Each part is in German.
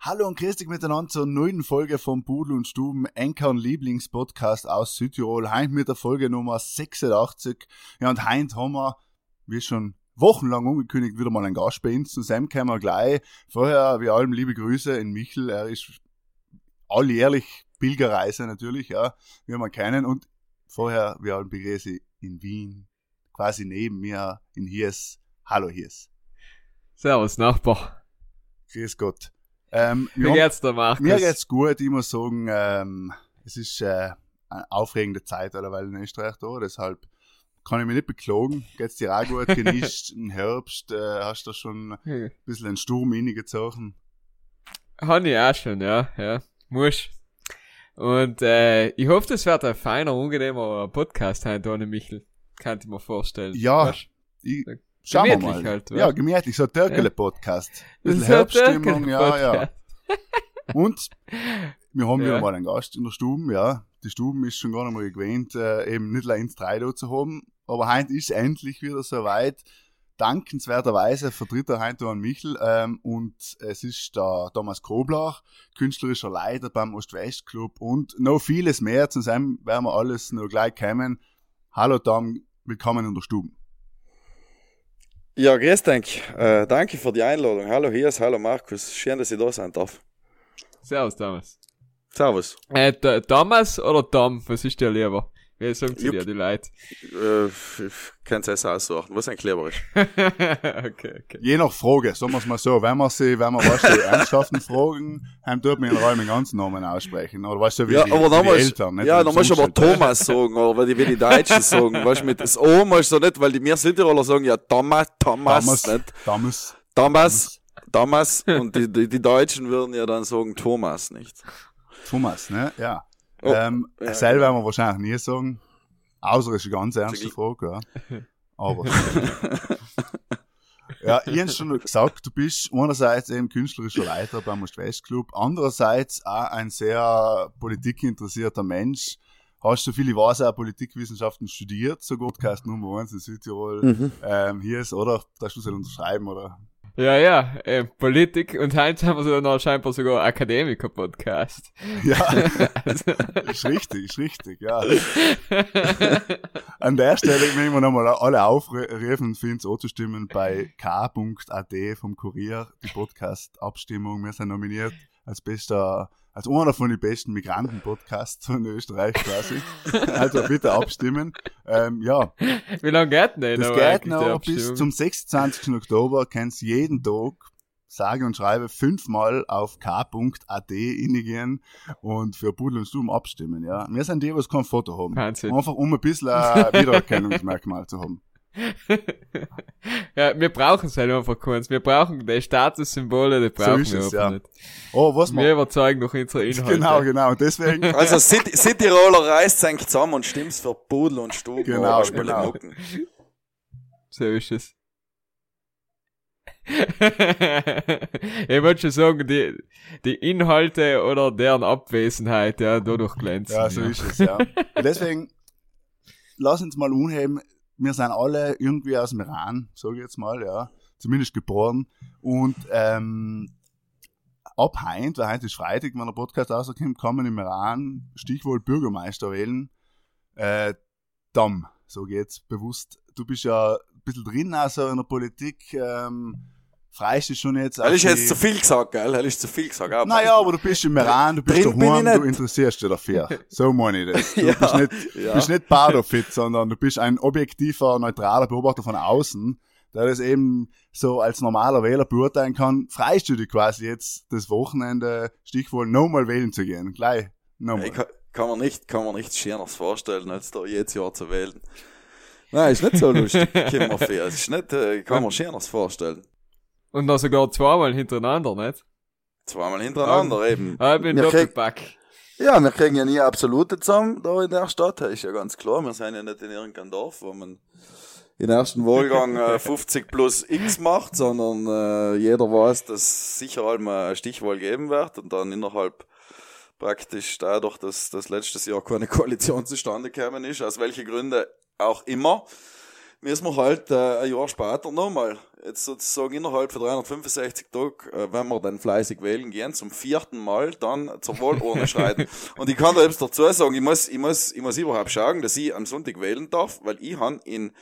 Hallo und grüß dich miteinander zur neuen Folge vom Pudel und Stuben, Enker und Lieblingspodcast aus Südtirol. Heint mit der Folge Nummer 86. Ja, und heint haben wir, wie schon wochenlang angekündigt, wieder mal einen Gast bei uns. Zu Sam kommen wir gleich. Vorher, wie allem, liebe Grüße in Michel. Er ist alljährlich Pilgerreise natürlich, ja, wie wir kennen. Und vorher, wie allem, begrüße in Wien, quasi neben mir in Hies. Hallo Hies. Servus, Nachbar. Grüß Gott. Ähm, Wie geht's dir, Markus? Mir geht's gut, ich muss sagen, ähm, es ist äh, eine aufregende Zeit alleweil in Österreich da, deshalb kann ich mich nicht beklagen. Geht's dir auch gut, genießt den Herbst, äh, hast du schon ein Hm. bisschen einen Sturm reingezogen. Hab ich auch schon, ja, ja. Muss. Und äh, ich hoffe, das wird ein feiner, angenehmer Podcast heute ohne Michel. Kann ich mir vorstellen. Ja? Ich, Ja, schauen wir gemütlich mal. halt, ja, gemütlich, so ein Törkele-Podcast. Bisschen ist ein Herbststimmung, ja, ja. Und wir haben Ja. wieder mal einen Gast in der Stube, ja. Die Stuben ist schon gar nicht mal gewöhnt, äh, eben nicht allein ins drei da zu haben. Aber heute ist endlich wieder soweit. Dankenswerterweise vertritt er heute an Michel ähm, und es ist der Thomas Koblach, künstlerischer Leiter beim Ost-West-Club und noch vieles mehr. Zusammen werden wir alles noch gleich kommen. Hallo Tom, willkommen in der Stube. Ja, grüß dich. Äh, danke für die Einladung. Hallo Hias, hallo Markus. Schön, dass ich da sein darf. Servus, Thomas. Servus. Äh, Th- Thomas oder Tom? Was ist dir lieber? Wie sagen sie Jupp. dir, die Leute? Äh, ich kann es aussuchen, was ein clever ist. okay, okay. Je nach Frage, sagen wir es mal so, wenn wir sie, wenn wir was die ernsthaften Fragen, haben dort mir in Räumen den ganzen Namen aussprechen. Oder weißt du, wie, Ja, die, aber wie dann die musst, Eltern, nicht? ja, Wie dann musst du aber. Thomas sagen, oder weil die, wie die Deutschen sagen. Weißt du, mit das O musst du nicht, weil die mir Südtiroler sagen ja Thomas, Thomas, Thomas, nicht? Thomas. Thomas, Thomas. Und die, die, die Deutschen würden ja dann sagen Thomas, nicht? Thomas, ne? Ja. Oh, ähm, ja, selber werden wir wahrscheinlich nie sagen. Außer es ist eine ganz ernste Frage, ja. Aber. ja, ich habe schon gesagt, du bist einerseits eben künstlerischer Leiter beim Ost-West-Club, andererseits auch ein sehr politikinteressierter Mensch. Hast du viel, ich weiß, auch Politikwissenschaften studiert, so Podcast Nummer 1 in Südtirol. Mhm. Ähm, hier ist, oder? Darfst du es unterschreiben, oder? Ja, ja, äh, Politik und heute haben wir noch scheinbar sogar Akademiker-Podcast. Ja, Also, ist richtig, ist richtig, ja. An der Stelle möchten wir nochmal alle aufrufen, für uns anzustimmen bei k.at vom Kurier, die Podcast-Abstimmung. Wir sind nominiert als bester, als einer von den besten Migranten-Podcasts von Österreich quasi. Also bitte abstimmen. Ähm, ja, Wie lange geht denn das geht noch bis zum 26. Oktober, kannst jeden Tag sage und schreibe fünfmal auf k.at innigen und für Pudel und Stuben abstimmen, ja. Wir sind die, was kein Foto haben. Wahnsinn. Einfach um ein bisschen ein Wiedererkennungsmerkmal zu haben. Ja, wir brauchen es halt einfach kurz. Wir brauchen die Statussymbole, die brauchen ist wir es, ja. nicht. Oh, was Wir wir. überzeugen durch unsere Inhalte. Genau, genau. Deswegen, Also City- Cityroller reißt sich zusammen und stimmt's für Pudel und Stuben. Genau, genau. So ist es. ich wollte schon sagen, die, die Inhalte oder deren Abwesenheit, ja, dadurch glänzen. ja, so ist es, ja. Und deswegen, lass uns mal unheben. Wir sind alle irgendwie aus dem Iran, sage ich jetzt mal, ja. Zumindest geboren. Und, ähm, ab heint, weil heute ist Freitag, wenn der Podcast rauskommt, kann man im Iran Stichwort Bürgermeister wählen. Äh, Dam, so geht's bewusst. Du bist ja ein bisschen drin, also in der Politik, ähm, freist du schon jetzt. Das ist jetzt zu viel gesagt, gell? Das ist zu viel gesagt. Aber Naja, aber du bist im Iran, du bist bin daheim, ich du interessierst dich dafür. So meine ich das. Du Ja, bist nicht, ja. bist nicht Badofit, sondern du bist ein objektiver, neutraler Beobachter von außen, der das eben so als normaler Wähler beurteilen kann. Freist du dich quasi jetzt das Wochenende, Stichwort, nochmal wählen zu gehen? Gleich, nochmal. Kann, kann man nicht, kann man nichts Schöneres vorstellen, als da jedes Jahr zu wählen. Nein, ist nicht so lustig. Es ist nicht, äh, kann man Schöneres vorstellen. Und dann sogar zweimal hintereinander, nicht? Zweimal hintereinander eben. Ah, ich bin Doppelpack. Ja, wir kriegen ja nie absolute zusammen da in der Stadt, das ist ja ganz klar. Wir sind ja nicht in irgendeinem Dorf, wo man in ersten Wahlgang äh, 50 plus X macht, sondern äh, jeder weiß, dass sicher einmal eine Stichwahl geben wird und dann innerhalb praktisch dadurch, dass das letztes Jahr keine Koalition zustande gekommen ist, aus welchen Gründen auch immer, müssen wir halt äh, ein Jahr später nochmal, jetzt sozusagen innerhalb von 365 Tagen, äh, wenn wir dann fleißig wählen gehen, zum vierten Mal dann zur Wahlurne schreiten. Und ich kann da jetzt dazu sagen, ich muss, ich muss, ich muss überhaupt schauen, dass ich am Sonntag wählen darf, weil ich han in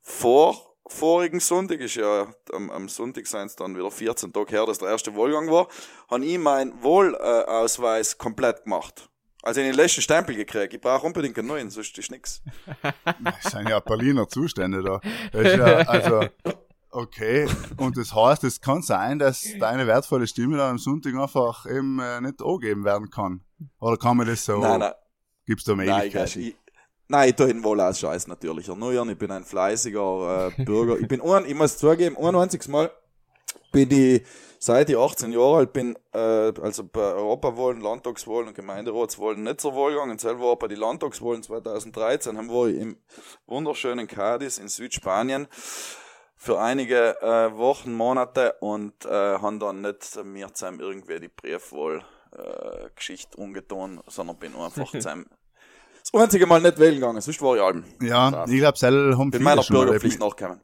vor vorigen Sonntag, ist ja am, am Sonntag sind es dann wieder 14 Tage her, dass der erste Wahlgang war, habe ich meinen Wohlausweis komplett gemacht. Also in den letzten Stempel gekriegt. Ich brauche unbedingt einen neuen, sonst ist nix. Das sind ja Berliner Zustände da. Ja, also, okay. Und das heißt, es kann sein, dass deine wertvolle Stimme dann am Sonntag einfach eben äh, nicht angegeben werden kann. Oder kann man das so, Nein, nein. gibt's da Nein, ich, Möglichkeiten? ich, nein, ich tue den Wohlausscheiß natürlich erneuern. Ich bin ein fleißiger äh, Bürger. Ich bin, ein, ich muss zugeben, ein einziges Mal bin ich, seit ich 18 Jahre alt bin, äh, also bei Europawahlen, Landtagswahlen und Gemeinderatswahlen nicht zur Wahl gegangen. Selber war bei den Landtagswahlen 2013, haben wir im wunderschönen Cadiz in Südspanien für einige äh, Wochen, Monate und äh, haben dann nicht mir zusammen irgendwie die Briefwahl äh, Geschichte umgetan, sondern bin einfach zusammen das einzige Mal nicht wählen gegangen, sonst war ich allem. Ja, ich glaube, selber haben viele meiner Bürgerpflicht nachgekommen.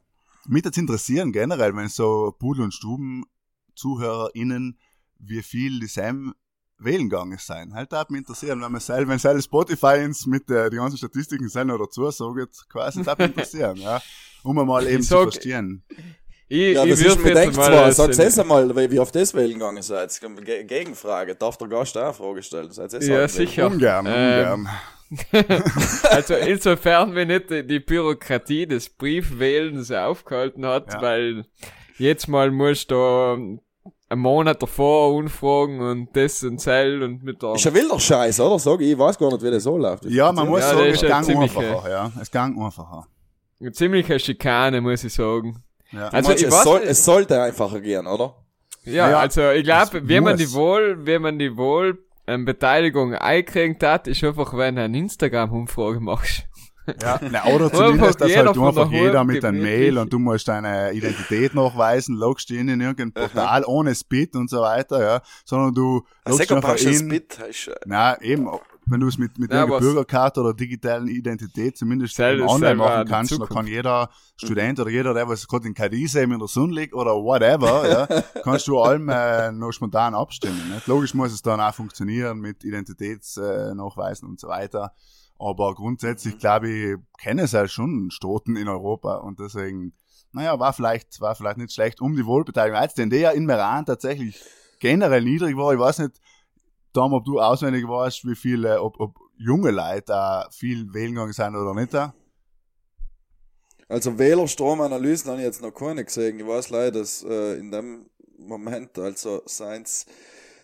Mich das interessieren generell, wenn so Pudel- und Stuben-ZuhörerInnen, wie viel die Sam wählen gegangen sein. Halt, das mich interessieren, wenn man selber, wenn selber Spotify ins mit äh, die ganzen Statistiken sind oder dazu sagt, quasi, das mich interessieren, ja. Um mal eben zu sag- verstehen. Ich, Ja, ich das ist jetzt mal zwar, sag's es einmal, wie auf das wählen gegangen seid. Ge- Gegenfrage, darf der Gast auch eine Frage stellen? Seid Ja, sicher. Ungern, Ähm, ungern. also insofern, wenn nicht die, Bürokratie des Briefwählens aufgehalten hat, Ja. weil jetzt mal musst du da einen Monat davor unfragen und das und Zell und mit der... Ist ein wilder Scheiß, oder? Sag ich, ich weiß gar nicht, wie das so läuft. Ja, man muss Ja, sagen, es ja ziemlich, einfacher, ja. Es gang einfacher. Eine ziemliche Schikane, muss ich sagen. Ja. Also Meinst, ich es, weiß soll, es sollte einfacher gehen, oder? Ja, Ja, also ich glaube, wenn man die wohl, wenn man die wohl ähm, Beteiligung einkriegt hat, ist einfach, wenn du eine Instagram-Umfrage machst. Ja, na, oder zumindest, dass halt von einfach der jeder mit einem. Mail und du musst deine Identität nachweisen, loggst dich in in irgendein Portal ohne Spit und so weiter, ja, sondern du Ein loggst einfach in, ist, äh, na, eben, wenn du es mit, mit Ja, Bürgerkarte oder digitalen Identität zumindest Sel- online machen kannst, dann kann jeder Student oder jeder, der was gerade in Cadiz eben in der Sonne liegt oder whatever, ja, kannst du allem äh, noch spontan abstimmen. Nicht? Logisch muss es dann auch funktionieren mit Identitätsnachweisen äh, und so weiter. Aber Mhm. grundsätzlich, glaube ich, kennen es halt schon Staaten in Europa und deswegen, naja, war vielleicht, war vielleicht nicht schlecht um die Wohlbeteiligung. Als denn der ja in Meran tatsächlich generell niedrig war, ich weiß nicht, Tom, ob du auswendig weißt, wie viele, ob, ob junge Leute da viel wählen gegangen sind oder nicht. Also Wählerstromanalysen habe ich jetzt noch keine gesehen. Ich weiß leider, dass äh, in dem Moment, also seien es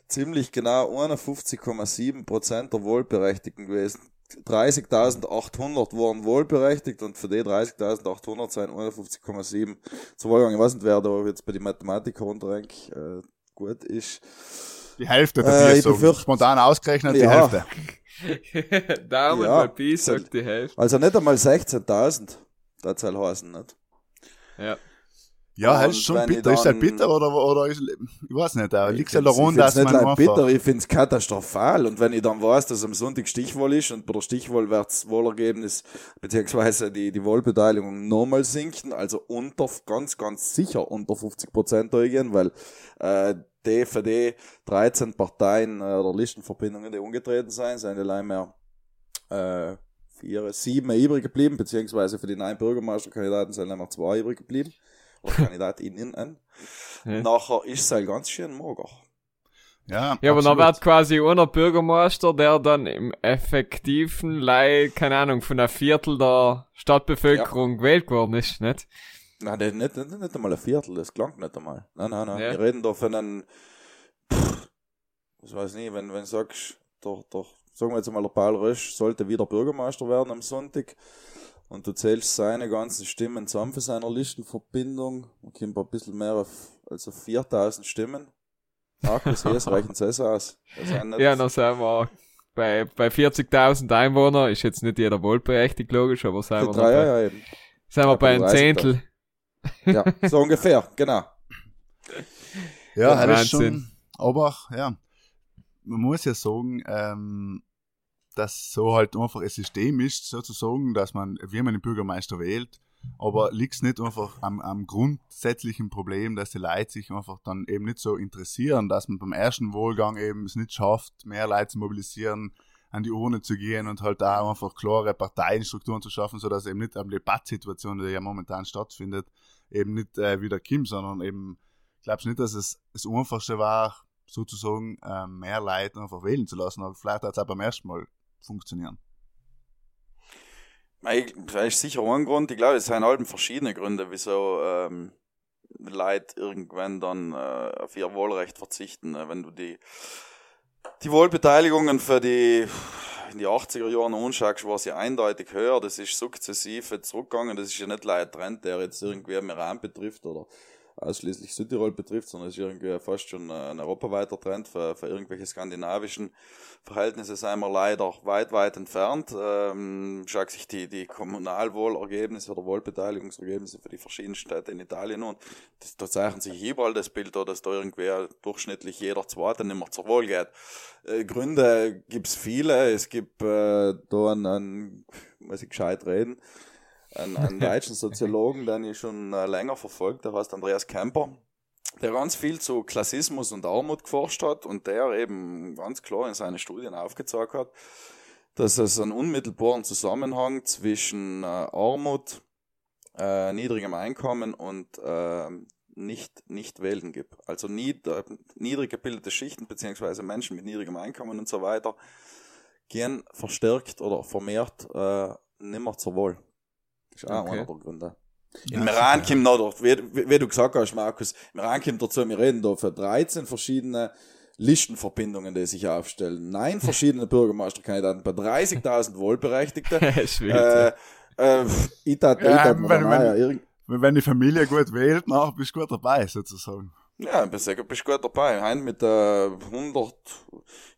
ziemlich genau 51,7 Prozent der Wohlberechtigten gewesen. 30.800 waren wohlberechtigt und für die 30.800 sind 51,7 zur Wahl gegangen. Ich weiß nicht, wer da jetzt bei den Mathematikern unter äh, gut ist. Die Hälfte der Äh, ich so spontan ausgerechnet, die Ja. Hälfte. Daumen Ja, mal Pi sagt die Hälfte. Also nicht einmal 16.000. Das soll heißen, nicht? Ja. Ja, Und halt schon bitter. Ist halt dann- bitter oder, oder ist, ich weiß nicht, da liegt find's- daran, dass man nicht bitter, ich find's katastrophal. Und wenn ich dann weiß, dass am Sonntag Stichwahl ist und bei der Stichwahl wird's Wahlergebnis beziehungsweise die, die Wahlbeteiligung nochmal sinken, also unter, ganz, ganz sicher unter 50 Prozent gehen, weil äh, die 13 Parteien äh, oder Listenverbindungen, die ungetreten sind, sind allein mehr äh, vier, sieben übrig geblieben, beziehungsweise für die neuen Bürgermeisterkandidaten sind noch zwei übrig geblieben. Oder Kandidatinnen. Ja. Nachher ist es halt ganz schön mager. ja, Ja, aber dann wird quasi einer Bürgermeister, der dann im effektiven Leih, keine Ahnung, von einer Viertel der Stadtbevölkerung gewählt worden ist, nicht? Nein, das nicht, nicht, nicht einmal ein Viertel, das klingt nicht einmal. Nein, nein, nein. Ja. Wir reden da von einem, pff, ich weiß nicht, wenn, wenn du sagst, doch, doch, sagen wir jetzt mal, der Paul Rösch sollte wieder Bürgermeister werden am Sonntag und du zählst seine ganzen Stimmen zusammen für seine Listenverbindung, dann kommt ein bisschen mehr auf, also 4000 Stimmen. Markus Hess rechnet es aus. Ja, dann sind wir bei, bei 40.000 Einwohnern ist jetzt nicht jeder wohlberechtigt, logisch, aber sagen wir, Drei, bei, ja, eben. sind wir Ja, bei einem 30.000. Zehntel. Ja, so ungefähr, genau. Ja, das ist schon, aber ja, man muss ja sagen, ähm, dass so halt einfach ein System ist, sozusagen, dass man, wie man den Bürgermeister wählt, aber liegt nicht einfach am, am grundsätzlichen Problem, dass die Leute sich einfach dann eben nicht so interessieren, dass man beim ersten Wahlgang eben es nicht schafft, mehr Leute zu mobilisieren, an die Urne zu gehen und halt da einfach klare Parteienstrukturen zu schaffen, sodass eben nicht eine Debattsituation, die ja momentan stattfindet, eben nicht äh, wieder kommt, sondern eben glaubst nicht, dass es das Einfachste war, sozusagen ähm, mehr Leute einfach wählen zu lassen, aber vielleicht hat es auch beim ersten Mal funktionieren. Das ist sicher ein Grund. Ich glaube, es sind halt verschiedene Gründe, wieso ähm, Leute irgendwann dann äh, auf ihr Wahlrecht verzichten. Äh, Wenn du die, die Wahlbeteiligungen für die in die 80er Jahren anschaust, war sie eindeutig höher. Das ist sukzessive zurückgegangen. Das ist ja nicht ein Trend, der jetzt irgendwie Iran betrifft oder ausschließlich Südtirol betrifft, sondern es ist irgendwie fast schon ein europaweiter Trend für, für irgendwelche skandinavischen Verhältnisse sind wir leider weit, weit entfernt. Ähm, schaut sich die, die Kommunalwahlergebnisse oder Wahlbeteiligungsergebnisse für die verschiedenen Städte in Italien an. Das, da zeichnet sich überall das Bild, da, dass da irgendwie durchschnittlich jeder Zweite nicht mehr zur Wahl geht. Äh, Gründe gibt's viele. Es gibt äh, da einen, einen, muss ich gescheit reden, einen, einen deutschen Soziologen, den ich schon äh, länger verfolgt, der heißt Andreas Kemper der ganz viel zu Klassismus und Armut geforscht hat und der eben ganz klar in seinen Studien aufgezeigt hat, dass es einen unmittelbaren Zusammenhang zwischen äh, Armut, äh, niedrigem Einkommen und äh, nicht, nicht wählen gibt. Also nied, äh, niedrig gebildete Schichten beziehungsweise Menschen mit niedrigem Einkommen und so weiter gehen verstärkt oder vermehrt äh, nimmer zur Wahl. Ist auch Okay. einer der Gründe. Iran sicher. kommt noch, durch- wie, wie, wie du gesagt hast, Markus, im Iran kommt dazu, wir reden da für 13 verschiedene Listenverbindungen, die sich aufstellen. Nein, verschiedene Bürgermeisterkandidaten bei 30.000 Wohlberechtigte. äh, äh, ich tat, ich Ja, tat mir wenn- wenn- Wenn wenn die Familie gut wählt, na, bist du gut dabei, sozusagen. ja, bist du bist gut dabei. Hein mit äh, 100,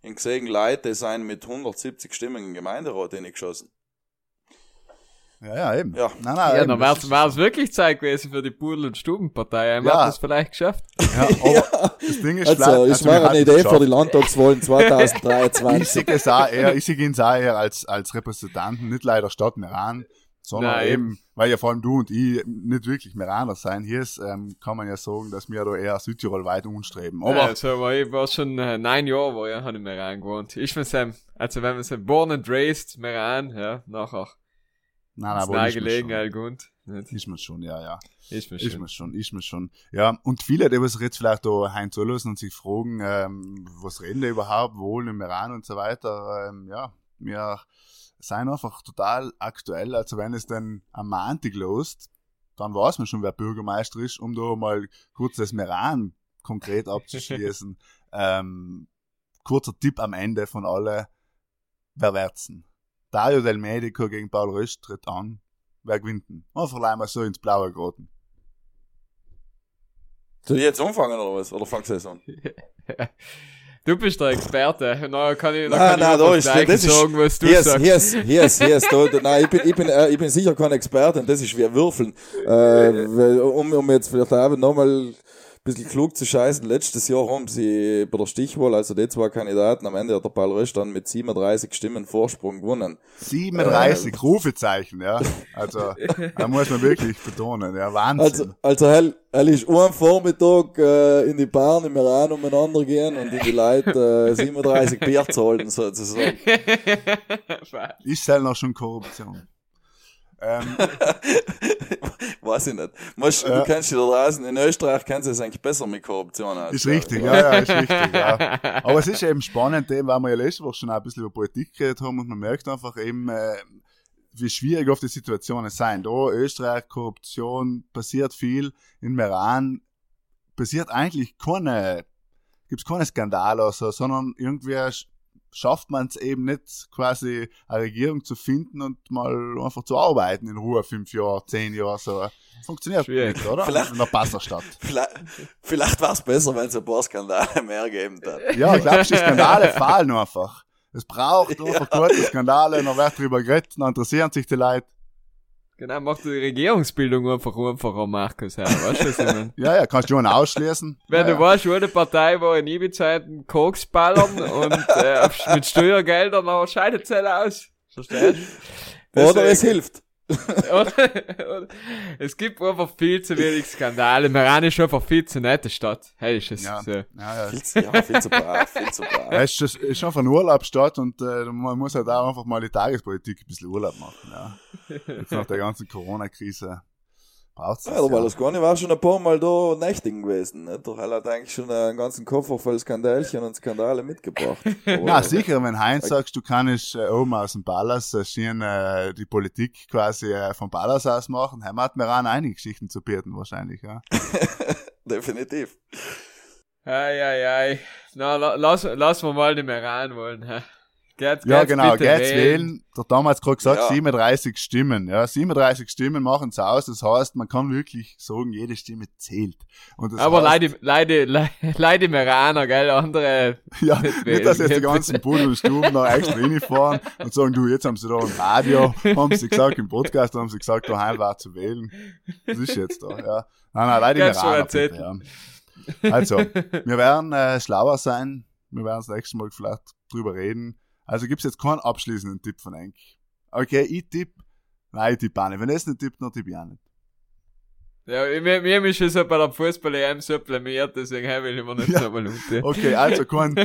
in gesehen Leute, die sind mit 170 Stimmen im Gemeinderat geschossen. Ja, ja, eben. Ja. Nein, nein, Ja, eben, dann ist- wär's wirklich Zeit gewesen für die Pudel- und Stubenpartei. Einmal Ja. hat das vielleicht geschafft. Ja, aber das Ding ist Also, vielleicht, es war eine es Idee für geschafft. die Landtagswahlen Ich 2023. sehe es auch eher, ich sehe ihn auch eher als, als Repräsentanten, nicht leider Stadt Meran, sondern Nein. eben, weil ja vor allem du und ich nicht wirklich Meraner sein. Hier ist, ähm, kann man ja sagen, dass wir da eher Südtirol weit umstreben. Aber ja, also, ich war schon äh, neun Jahre, wo ich in Meran gewohnt. Ich bin Sam, also wenn man so born and raised Meran, ja, nachher nein, ist aber ist mir gelegen, schon. Allgund. Nicht? Ist mir schon, ja, ja. Ist mir Ist schon. mir schon, ist mir schon. Ja, und viele, die was jetzt vielleicht da heim zulassen und sich fragen, ähm, was reden die überhaupt, wohl im Iran und so weiter, ähm, ja, wir sind einfach total aktuell, also wenn es dann am Montag lost, dann weiß man schon, wer Bürgermeister ist, um da mal kurz das Meran konkret abzuschließen. ähm, kurzer Tipp am Ende von alle, wer wird's Dario Del Medico gegen Paul Rösch tritt an. Wer gewinnt denn? Einfach allein mal so ins Blaue geraten. Soll ich jetzt anfangen oder was? Oder fangst du jetzt an? Du bist der Experte. Na, kann ich, na, Nein, kann nein, ich da einfach ist, das ist, sagen, was du hier ist, sagst. hier ist, hier ist, hier ist, da, da, nein, ich bin, ich bin, äh, ich bin sicher kein Experte und das ist wie Würfeln. Äh, um, um jetzt vielleicht auch nochmal ein bisschen klug zu scheißen, letztes Jahr haben sie bei der Stichwahl, also die zwei Kandidaten, am Ende hat der Paul Rösch dann mit 37 Stimmen Vorsprung gewonnen. 37 Äh. Rufezeichen, ja. Also, da muss man wirklich betonen, ja, Wahnsinn. Also, also hell, hell ist ein Vormittag äh, in die Bahn im Iran umeinander gehen und in die Leute äh, 37 Bier zahlen, sozusagen. ist halt noch schon Korruption. Ähm, Weiß ich nicht. Musst, Ja. Du kennst dich da draußen, in Österreich kennst du es eigentlich besser mit Korruption aus. ist richtig, ja, ja, ist richtig, ja. Aber es ist eben spannend, eben, weil wir ja letzte Woche schon ein bisschen über Politik geredet haben und man merkt einfach eben, äh, wie schwierig oft die Situationen sein. Da Österreich, Korruption, passiert viel. In Meran passiert eigentlich keine, gibt's keine Skandale oder so, sondern irgendwie sch- schafft man es eben nicht, quasi eine Regierung zu finden und mal einfach zu arbeiten in Ruhe, fünf Jahre, zehn Jahre, so. Funktioniert Schwierig. nicht, oder? Vielleicht- In der Passerstadt. Vielleicht, vielleicht war es besser, wenn es ein paar Skandale mehr gegeben hat. Ja, glaubst du, die Skandale fallen einfach. Es braucht einfach kurze Skandale, dann wird drüber geredet, dann interessieren sich die Leute. Genau, macht die Regierungsbildung einfach einfacher, Markus, ja, weißt du, was ich mein? Ja, ja, kannst du schon ausschließen. Wenn ja, du weißt, wo eine Partei war in Ibiza-Zeiten Koks ballern und äh, mit Steuergeldern, dann scheidet es halt aus. Verstehst du? Oder es hilft. Oder, es gibt einfach viel zu wenig Skandale. Meran ist einfach viel zu nette Stadt. Hey, ist es Ja. so. Ja, ja. Viel zu, ja, viel zu brav, viel zu brav. Ja, es ist, ist einfach eine Urlaubsstadt und äh, man muss halt auch einfach mal die Tagespolitik ein bisschen Urlaub machen. Ja. Jetzt nach der ganzen Corona-Krise braucht's das. Ja, der ja. Berlusconi war schon ein paar Mal da nächtigen gewesen. Ne? Doch er hat eigentlich schon einen ganzen Koffer voll Skandalchen und Skandale mitgebracht. Na sicher, wenn Heinz sagst, du kannst äh, oben aus dem Palast äh, schön, äh, die Politik quasi äh, vom Palast aus machen, haben hat mir auch einige Geschichten zu bieten wahrscheinlich. Ja. Definitiv. Ei, ei, ei. Na, la, lass, lass wir mal die Meran wollen. hä? Geht, Ja, genau, geht's wählen. Der damals gerade gesagt, Ja. 37 Stimmen. Ja, 37 Stimmen machen es aus. Das heißt, man kann wirklich sagen, jede Stimme zählt. Aber heißt, leider, leider, leider, leider Meraner, gell, andere, Ja, nicht nicht, dass jetzt die ganzen Bull und Stuben da extra reinfahren und sagen, du, jetzt haben sie da im Radio, haben sie gesagt, im Podcast haben sie gesagt, daheim war zu wählen. Das ist jetzt da, ja. Nein, nein, leider Ganz bitte, ja. Also, wir werden äh, schlauer sein. Wir werden das nächste Mal vielleicht drüber reden. Also gibt's jetzt keinen abschließenden Tipp von Enk. Okay, ich tipp. Nein, ich tipp auch nicht. Wenn er es nicht tippt, dann tipp ich auch nicht. ja, mir, mir ist es ja bei der Fußball-EM so blamiert, deswegen hey, will ich mir nicht Ja. so mal. Okay, also kein,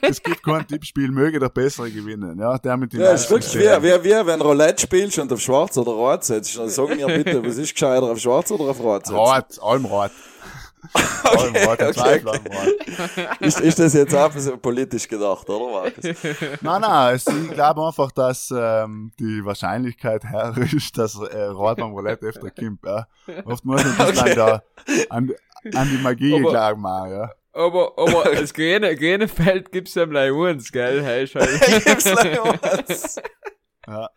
es gibt kein Tippspiel, möge der Bessere gewinnen. Ja, der mit den Ja, es ist wirklich Sternen. wie, wie, wenn Roulette spielst und auf Schwarz oder Rot setzt. Dann sag mir bitte, was ist gescheiter, auf Schwarz oder auf Rot setzen? Rot, allem Rot. okay, okay, okay. Ist, ist das jetzt auch so politisch gedacht, oder Markus? Nein, nein, es, ich glaube einfach, dass ähm, die Wahrscheinlichkeit her ist, dass äh, Rot beim Roulette öfter kommt. Ja. Oft muss man bisschen Okay. an, der, an, an die Magie Aber- machen, ja. Aber, aber das grüne, grüne Feld gibt's ja gleich uns, gell, hey, ist halt, Gib's gleich was. ja.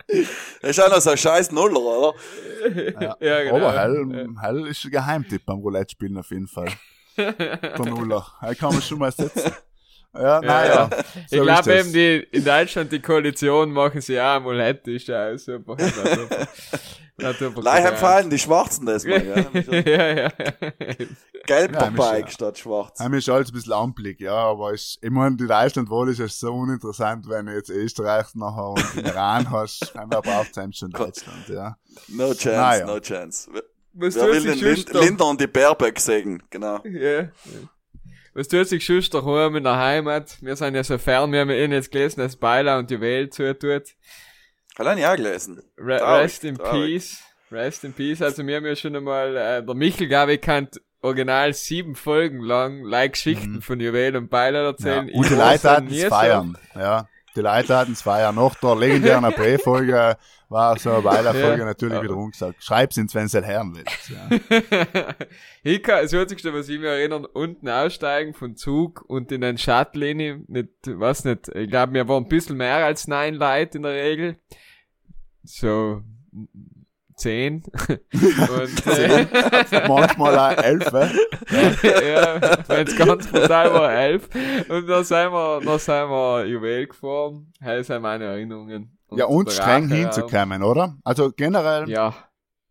Das ist auch noch so ein scheiß Nuller, oder? ja. Ja, genau. Aber hell, hell ist ein Geheimtipp beim Roulette spielen auf jeden Fall. Der Nuller. Hell kann man schon mal setzen. Ja, naja. ich so glaube ist das. eben, die, in Deutschland, die Koalition machen sie auch Amulett, ist ja auch super. Gleich empfallen die Schwarzen das mal, gell? ja, ja. Gelb Ja, dabei mich, statt schwarz. Heim ist alles ein bisschen ampelig, ja, aber ich, ich meine, die Deutschlandwahl ist ja so uninteressant, wenn du jetzt Österreich nachher und den Iran hast, dann braucht es schon Deutschland, ja. No chance, Naja. no chance. Was wer tut will sich den Lind Linder und die Baerbeck sägen? Genau. Ja. Was tut sich sonst daheim in der Heimat? Wir sind ja so fern, wir haben ja eh jetzt gelesen, dass Beiler und Juwel zutut. Ja gelesen. Re Traurig, rest in traurig. Peace. Rest in Peace. Also wir haben ja schon einmal, äh, der Michel, glaube ich, kann original sieben Folgen lang like Geschichten von Juwel und Beiler ja. erzählen. Und die Leute ja hatten es feiern, ja. Die Leute hatten es feiern. Nach der legendären AP-Folge war so eine Weiler-Folge Ja. natürlich Ja. wieder umgesagt. Schreib's ins, wenn sie hören willst, ja. ich kann, das Einzigste, was ich mir erinnern, unten aussteigen von Zug und in den Shuttle nicht, was nicht, ich glaube, wir waren ein bisschen mehr als neun Leute in der Regel. So, zehn. und, äh, Manchmal auch elf, ja, wenn's ganz brutal war, elf. Und dann sind wir, dann sind wir Juwel gefahren. Das sind meine Erinnerungen. Ja, und streng hinzukommen, oder? Also generell. Ja.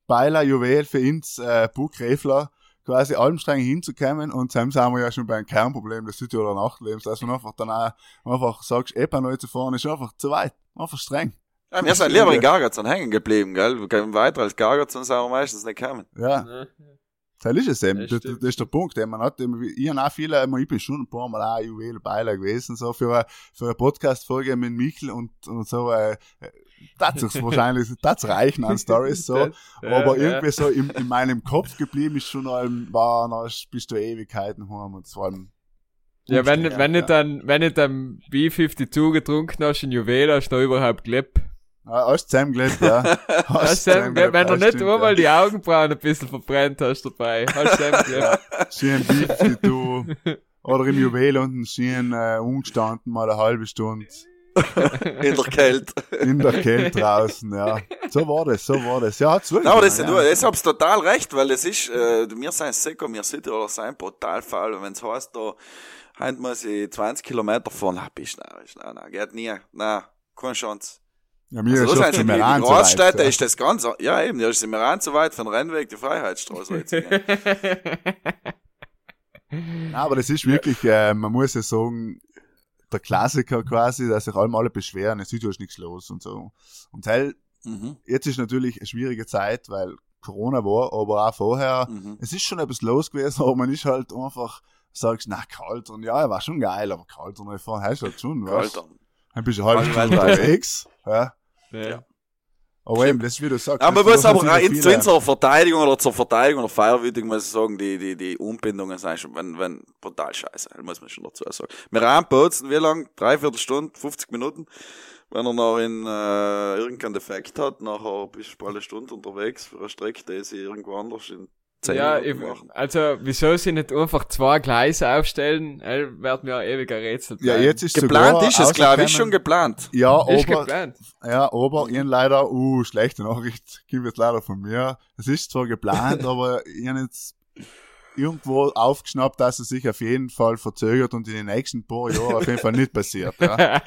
Beiler Juwel für uns, äh, Buchgräfler, quasi allem streng hinzukommen und dann sind wir ja schon beim Kernproblem des Südtiroler Nachtlebens, dass man einfach dann auch einfach sagst, Epa zu fahren ist einfach zu weit, einfach streng. Ja, wir sind lieber in Gargazon hängen geblieben, gell? Wir können weiter als Gargazon sind wir meistens nicht kommen. Ja, das ist es eben, Das das, ist der Punkt, den man hat, eben, ich habe auch viele, ich bin schon ein paar Mal auch Juwel Beiler gewesen, so für eine, für eine Podcast-Folge mit Michel und, und so, äh, das ist wahrscheinlich, das reichen an Stories, so. Ja, aber ja. irgendwie so in, in meinem Kopf geblieben ist schon allem, war, na, bist du Ewigkeiten heim und vor allem. Ja, wenn, wenn ja. du dann, wenn du dann B52 getrunken hast in Juwel, hast du da überhaupt gelebt. Ja, hast zusammengelebt, ja. Hast Hast du wenn du nicht stimmt, einmal ja. die Augenbrauen ein bisschen verbrennt hast dabei. Hast du gelebt. Schön wie du. Oder im Juwel unten schön äh, umgestanden, mal eine halbe Stunde. In der Kälte. In der Kälte draußen, ja. So war das, so war das. Ja, wirklich. Aber das, ja. du, das hab's total recht, weil es ist, äh, wir sind Seko, wir sind oder sein brutal faul. Und wenn's heißt, da Heint muss ich 20 Kilometer fahren. Ah, bist du, bist du, nein, geht nie. Nein, keine Chance. Ja, mir Also, ist das sind so weit, Großstädte ja. ist das ganz, ja eben, da ist im Iran so weit von Rennweg die Freiheitsstraße. Nein, aber das ist wirklich, äh, man muss ja sagen, der Klassiker quasi, dass sich allem alle beschweren, es ist ja nichts los und so. Und halt, mhm. jetzt ist natürlich eine schwierige Zeit, weil Corona war, aber auch vorher, Mhm. es ist schon etwas los gewesen, aber man ist halt einfach, sagst, na, kalt und ja, war schon geil, aber kalt und fahren heißt halt schon, weißt Alter. Ein bisschen halb Stunde unterwegs, ja. Ja. Aber eben, das ist wie du sagst. Aber man muss aber ja in, zu unserer Verteidigung oder zur Verteidigung der Feierwürdigung muss ich sagen, die, die, die Umbindungen sind schon, wenn, wenn, brutal scheiße, muss man schon dazu sagen. Wir Bozen, wie lang? Dreiviertel Stunde, 50 Minuten. Wenn er noch in, äh, irgendeinen Defekt hat, nachher bist du eine Stunde unterwegs für eine Strecke, die sie irgendwo anders in 10 Ja, ich, also, wieso sie nicht einfach zwei Gleise aufstellen, äh, wird mir ein ewiger Rätsel Ja, bleiben. jetzt ist Geplant ist es, glaube ich, schon geplant. Ja, Ist aber, geplant. ja, aber ihnen leider, uh, schlechte Nachricht, gibt jetzt leider von mir. Es ist zwar geplant, aber ihnen jetzt irgendwo aufgeschnappt, dass es sich auf jeden Fall verzögert und in den nächsten paar Jahren auf jeden Fall nicht passiert. Ja.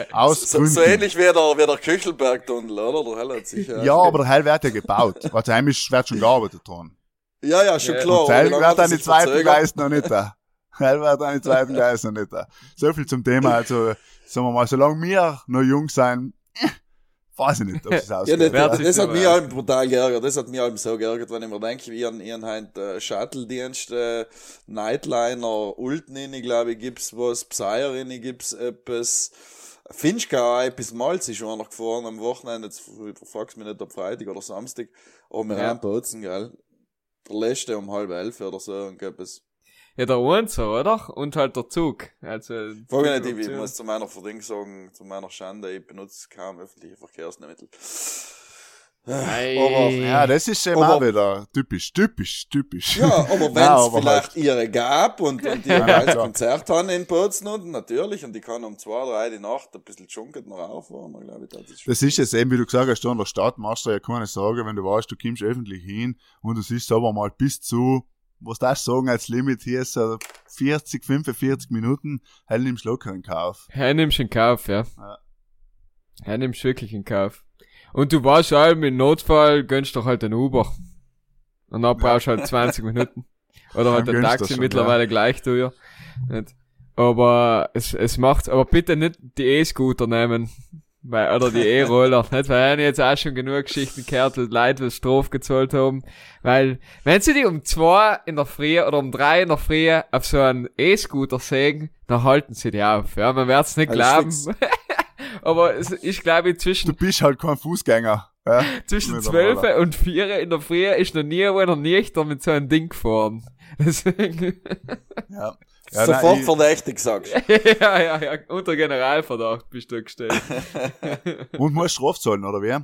Aus So, so ähnlich wie der, wie der Köchelberg-Tunnel, oder? Der Hell hat sich, Ja, aber der Heil wird ja gebaut. Also heimisch wird schon gearbeitet dran. Ja, ja, schon Ja. klar. Hat er an die zweiten? Gleis noch nicht da. Heil wird an die zweiten Gleis noch nicht da. So viel zum Thema. Also, sagen wir mal, solange wir noch jung sein, weiß ich nicht, ob es Ja, ausgeht. das, Wer das, sich das hat mich halt brutal geärgert. Das hat mich halt so geärgert, wenn ich mir denke, wie ihren, ihren halt, äh, Shuttle-Dienst, äh, Nightliner, Ultnini, glaube ich, gibt's was, Psyerini gibt's etwas, Finchka, etwas Malz ist schon noch gefahren am Wochenende, jetzt fragst mich nicht, ob Freitag oder Samstag, aber wir Ja. Bozen, gell. Der letzte um halb elf oder so, und etwas. Ja, der Unser, oder? Und halt der Zug. Also, nicht, ich, muss zu meiner Verding sagen, zu meiner Schande, ich benutze kaum öffentliche Verkehrsmittel. Ei. Aber- Ja, das ist eben Aber- auch wieder typisch, typisch, typisch. Ja, aber wenn es Nein, vielleicht halt. ihre gab und, und die Ja, ein. Konzert haben in Bozen und natürlich, und die kann um zwei, drei die Nacht ein bisschen junket noch auffahren, glaube ich, das ist Das ist es eben, wie du gesagt hast, da in der Stadt machst du ja keine Sorge, wenn du weißt, du kommst öffentlich hin und du siehst aber mal bis zu, was du sagen als Limit hier ist, so 40, 45 Minuten, halt nimmst du locker in Kauf. Her nimmst in Kauf, ja. Ja. Her nimmst wirklich in Kauf. Und du weißt halt, im Notfall gönnst du halt ein Uber. Und dann brauchst du halt 20 Minuten. Oder halt ein du Taxi schon, mittlerweile gleich teuer. Nicht? Aber es, es macht, aber bitte nicht die E-Scooter nehmen. Weil, oder die E-Roller, nicht? Weil ich jetzt auch schon genug Geschichten gehört, wo Leute was Strafe gezahlt haben. Weil, wenn sie die um zwei in der Früh oder um drei in der Früh auf so einen E-Scooter sägen, dann halten sie die auf. Ja, man wird's nicht Alles glauben. Aber es ist, glaube ich, zwischen Du bist halt kein Fußgänger. Ja? zwischen Mit 12 normaler. und 4 in der Früh ist noch nie einer Nüchtern mit so einem Ding gefahren. Deswegen, Ja. Ja, sofort nein, ich- verdächtig, sagst du. ja, ja, ja, unter Generalverdacht bist du gestellt. Und musst Straf zahlen, oder wie?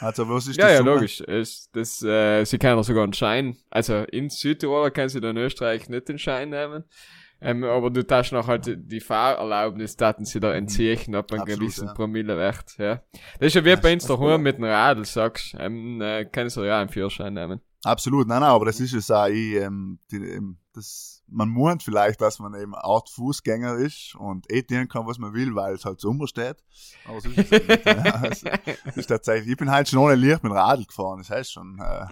Also, was ist ja, die ja, Summe? logisch. Es, das, äh, sie können sogar einen Schein, also in Südtirol können sie dann in Österreich nicht den Schein nehmen. Ähm, aber du darfst noch halt die Fahrerlaubnis, daten sie da entziehen, ab einem Absolut, gewissen ja. Promillewert, ja. Das ist ja wie Ja, bei uns daheim cool. mit dem Radl, sagst, ähm, äh, kannst du ja einen Führerschein nehmen. Absolut, nein, nein, aber das ist es auch, ich, ähm, die, ähm, das, man meint vielleicht, dass man eben Art Fußgänger ist und eh tun kann, was man will, weil es halt so steht. Aber so ist es halt nicht. ja, es, es ist tatsächlich, ich bin halt schon ohne Licht mit dem Radl gefahren, das heißt schon, äh,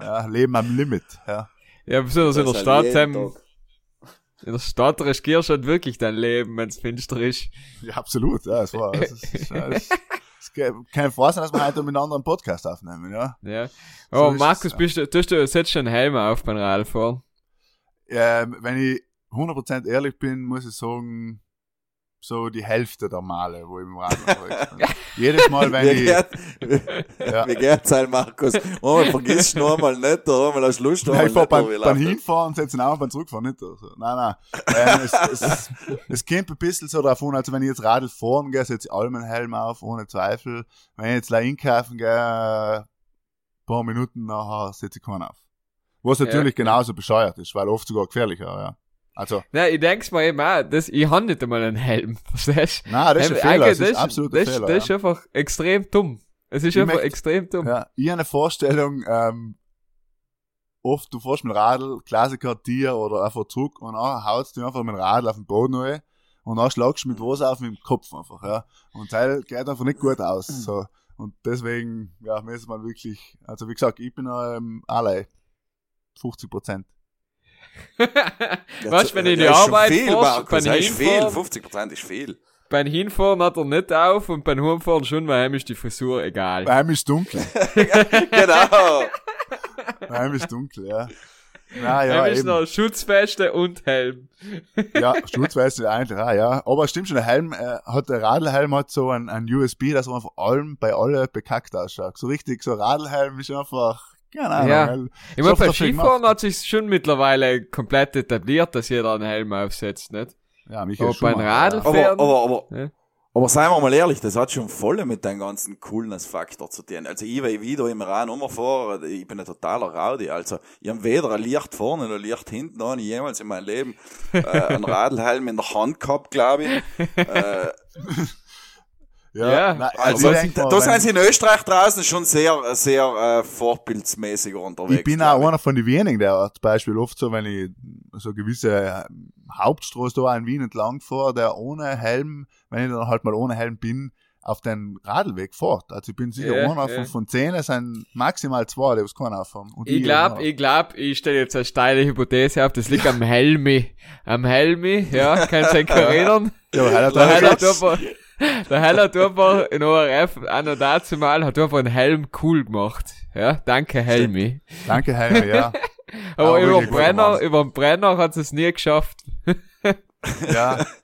ja, Leben am Limit, ja. Ja, besonders in der Stadt, ähm, Tag. In der Stadt riskierst du halt wirklich dein Leben, wenn's finster ist. Ja, absolut, ja, es war, es ist, es ist, es kann froh sein, dass wir heute miteinander einen Podcast aufnehmen, ja. Ja. So Aber ist Markus, es, ja. bist du, tust du, setzt schon einen Helm auf beim Radfahren? Ähm, wenn ich 100% ehrlich bin, muss ich sagen, so die Hälfte der Male, wo ich im Radl unterwegs bin. Jedes Mal, wenn ich, geht, Ja. wie geht's sein, Markus? Oh, vergiss noch einmal nicht, oder? Mal hast Lust, ich fahr beim, beim? Hinfahren setze ich auch beim Zurückfahren nicht. Also. Nein, nein. Ähm, es, es, es kommt ein bisschen so davon, also wenn ich jetzt Radl fahren gehe, setze ich allem einen Helm auf, ohne Zweifel. Wenn ich jetzt einkaufen gehe, ein paar Minuten nachher setze ich keinen auf. Was natürlich ja. genauso bescheuert ist, weil oft sogar gefährlicher, ja. Also, Nein, ich denk's mir eben auch, das, ich hab nicht einmal einen Helm, verstehst du? nein, das ist ein Fehler, das ist absolut das, Fehler. Das ist einfach extrem dumm. Es ist Ich einfach möchte- extrem dumm. Ja, ich habe eine Vorstellung, ähm, oft, du fährst mit dem Radl, Klassiker, Tier oder einfach zurück und dann haust du einfach mit dem Radl auf den Boden rein und dann schlagst du mit was auf mit dem Kopf einfach, ja. Und das geht einfach nicht gut aus, so. Und deswegen, ja, müssen wir wirklich, also wie gesagt, ich bin ähm, allein 50 Prozent. Weißt du, wenn ich in die Arbeit das ist viel, Hinfahren, 50% ist viel. beim Hinfahren hat er nicht auf und beim Heimfahren schon, weil ihm ist die Frisur egal. Bei einem ist dunkel. genau. Bei einem ist dunkel, ja. Na Ja, ja, ihm ist eben. noch Schutzweste und Helm. Ja, Schutzweste eigentlich auch, ja. Aber stimmt schon, der Helm, äh, hat der Radlhelm hat so ein, ein USB, dass man vor allem bei alle bekackt ausschaut. So richtig, so Radlhelm ist einfach, keine Ahnung. Ja. weil- Ich meine, beim Skifahren hat sich schon mittlerweile komplett etabliert, dass jeder einen Helm aufsetzt, nicht? Ja, Aber beim Radl- ja. Aber, Fern- aber, aber, Ja. aber seien wir mal ehrlich, das hat schon voll mit dem ganzen Coolness-Faktor zu tun. Also ich, weil ich wieder im Rhein umfahre, ich bin ein totaler Rowdy. Also ich habe weder ein Licht vorne noch ein Licht hinten, noch nie jemals in meinem Leben äh, einen Radlhelm in der Hand gehabt, glaube ich. Äh, Ja, Ja, nein, also ich denk da, sind sie in Österreich draußen schon sehr, sehr äh, vorbildsmäßiger unterwegs. Ich bin auch einer von den wenigen, der zum Beispiel oft so, wenn ich so gewisse äh, Hauptstraße da in Wien entlang fahre, der ohne Helm, wenn ich dann halt mal ohne Helm bin, auf den Radlweg fährt. Also ich bin sicher Ja, einer ja. von, von zehn, es sind maximal zwei, die was keinen aufhaben. Und Ich glaub, ja. ich glaub, ich stelle jetzt eine steile Hypothese auf, das liegt am Helmi. Am Helmi, ja, kannst du dich erinnern? Ja, aber hat Der er der Heller Turbo in ORF, noch dazu mal, hat einfach einen Helm cool gemacht. Ja, danke Helmi. danke Helme, ja. Aber Aber über den Brenner, über den Brenner hat es nie geschafft. ja.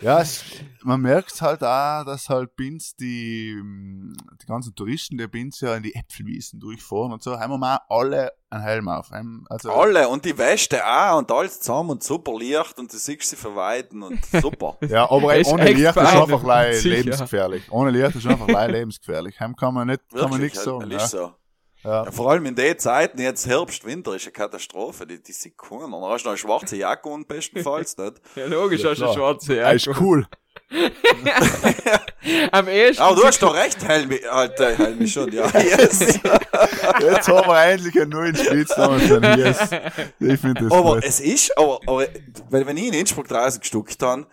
Ja, es, man merkt halt auch, dass halt Bins die, ähm, die ganzen Touristen, die Bins ja in die Äpfelwiesen durchfahren und so, haben wir mal alle einen Helm auf. Also, Alle und die Weste auch und alles zusammen und super Licht und du siehst sie verweiten und super. ja, aber ohne echt Licht ist einfach lebensgefährlich. Ohne Licht ist einfach lebensgefährlich. Heim kann man nicht, kann man Wirklich, nichts halt, sagen. Ja. so. Ja. Ja, vor allem in den Zeiten, jetzt Herbst, Winter, ist eine Katastrophe. Die, die sind keiner. Dann hast du noch eine schwarze Jacke und bestenfalls nicht. Ja, logisch, Ja, hast du klar. schwarze Ja, ist Jacke. cool. Am ersten. Aber du hast doch recht, Helmi, halt, äh, Helmi schon, ja. Yes. Jetzt haben wir endlich einen neuen Spitznamen für Yes. Ich finde das aber gut. es ist, aber, aber, weil wenn ich in Innsbruck draußen gestuckt habe,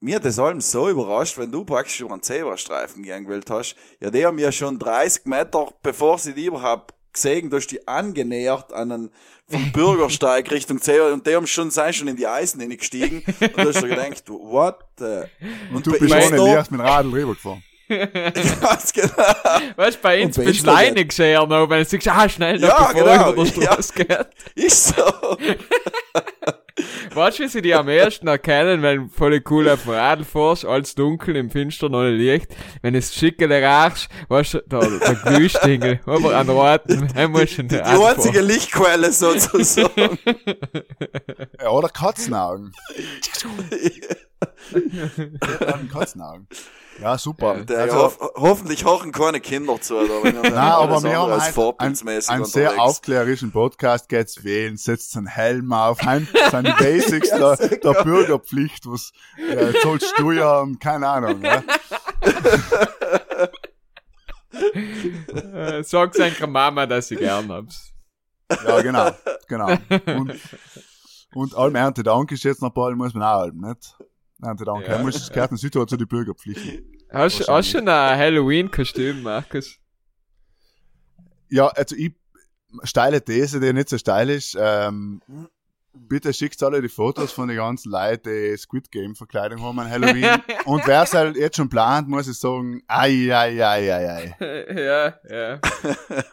mir hat das allem so überrascht, wenn du praktisch über einen Zebrastreifen gegangen hast. Ja, die haben ja schon 30 Meter, bevor sie die überhaupt gesehen, durch die angenähert an einen, vom Bürgersteig Richtung Zebra, und die haben schon, sind schon in die Eisen hineingestiegen, und du hast dir gedacht, what the, Und du bist ohne Licht mit dem Radl rübergefahren. ganz genau. Weißt du, bei uns bist du leinig gesehen, wenn du sagst, ah, schnell noch, Ja, bevor genau, ich über ja. Straße geht. Ist so. Weißt du, wie sie die am ersten erkennen, wenn du voll cool auf dem Radl fährst, alles dunkel, im Finstern ohne Licht, wenn du das Schickele rauchst, weißt du, der, der Glühstingel, aber an der Orten, er muss schon Die einzige Lichtquelle sozusagen. Ja, oder Katzenaugen. Katzenaugen. Ja, super. Der, Also, hoff, hoffentlich hochen keine Kinder zu, oder? Wenn Nein, aber wir haben als halt einen, sehr aufklärerischen Podcast. Geht's wählen, setzt einen Helm auf, heim die Basics der, der Bürgerpflicht, was äh, ja und keine Ahnung. Ja. Äh, Sag seiner Mama, dass ich gern hab's. ja, genau, genau. Und, und allem Erntedank ist jetzt noch bald, muss man auch allem, nicht? Erntedank, Ja. ja. muss das gehört in Südtirol zu den Bürgerpflichten. Hast du hast du schon ein Halloween-Kostüm, Markus? Ja, also ich, steile These, die nicht so steil ist, ähm, bitte schickt alle die Fotos von den ganzen Leuten, die Squid Game Verkleidung haben an Halloween. Und wer es halt jetzt schon plant, muss ich sagen, ai, ai, ai, ai, ai. ja, ja.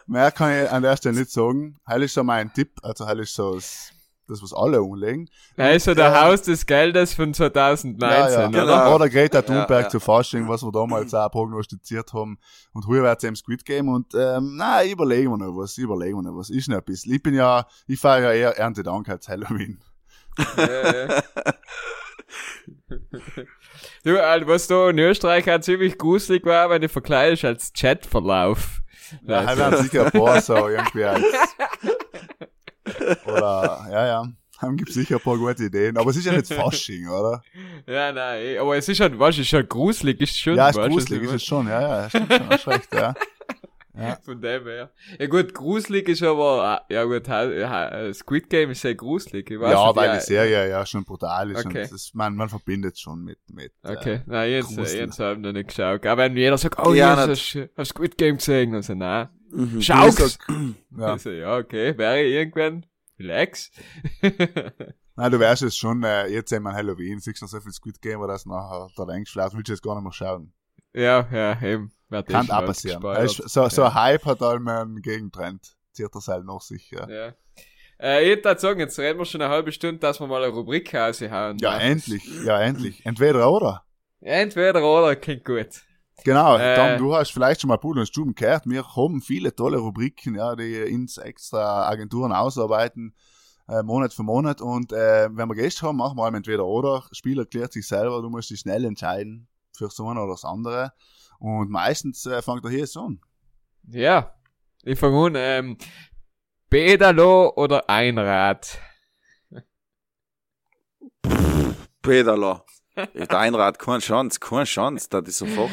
Mehr kann ich an der Stelle nicht sagen. Heil ist so mein Tipp, also heil ist so das, das was alle umlegen. Also der Ja. Haus des Geldes von 2019, ja, ja. oder? Genau. Oder Greta Thunberg ja. zu Fasching, was wir damals auch prognostiziert haben. Und heuer wird's eben Squid Game und, ähm, na, überlegen wir noch was, überlegen wir noch was. Ist noch ein bisschen. Ich bin ja, ich fahre ja eher Erntedank als Halloween. Ja, ja. Du, Alter, was da in Österreich auch ziemlich gruselig war, wenn du verkleidest als Chatverlauf. Ja, Also, heil werden sicher ein paar so irgendwie als, oder, ja, ja. Heim gibt's sicher ein paar gute Ideen. Aber es ist ja nicht Fasching, oder? ja, nein, aber es ist halt, weißt du, es ist halt gruselig, ist schon. Ja, ist weißt gruselig, ist es schon, ja, ja, stimmt schon, hast recht, ja. Ja. Von dem her. Ja gut, gruselig ist aber, äh, ja gut, ha- Squid Game ist sehr gruselig. Ich weiß Ja, nicht, weil ja, die Serie ja schon brutal ist Okay. und das, man, man verbindet schon mit, mit Okay, äh, nein, jetzt, Grusel. jetzt haben wir noch nicht geschaut. Aber wenn jeder sagt, oh Ja, hast du Squid Game gesehen? Also nein. Mhm. Schau's! ja. Also, ja, okay, wäre irgendwann, relax. Nein, du weißt es schon, äh, jetzt sehen wir Halloween, siehst du noch so viel Squid Game, aber das nachher da vielleicht willst du jetzt gar nicht mehr schauen. ja, ja, eben. Wird eh Kann auch passieren. So, so Ja. ein Hype hat einmal einen Gegentrend. Zieht das halt nach sich, ja. Ja. Äh, ich würde sagen, jetzt reden wir schon eine halbe Stunde, dass wir mal eine Rubrik raushauen. Ja, endlich, ja, endlich. Entweder oder. Entweder oder, klingt gut. Genau, Äh. Tom, du hast vielleicht schon mal Pudel und Stuben gehört. Wir haben viele tolle Rubriken, ja, die ins extra Agenturen ausarbeiten, äh, Monat für Monat. Und äh, wenn wir Gäste haben, machen wir entweder oder. Spieler erklärt sich selber, du musst dich schnell entscheiden für das eine oder das andere. Und meistens äh, fängt er hier so an. Ja, ich fange an, ähm, Pedalo oder Einrad? Pedalo. Der Einrad, keine Chance, keine Chance, das ist sofort.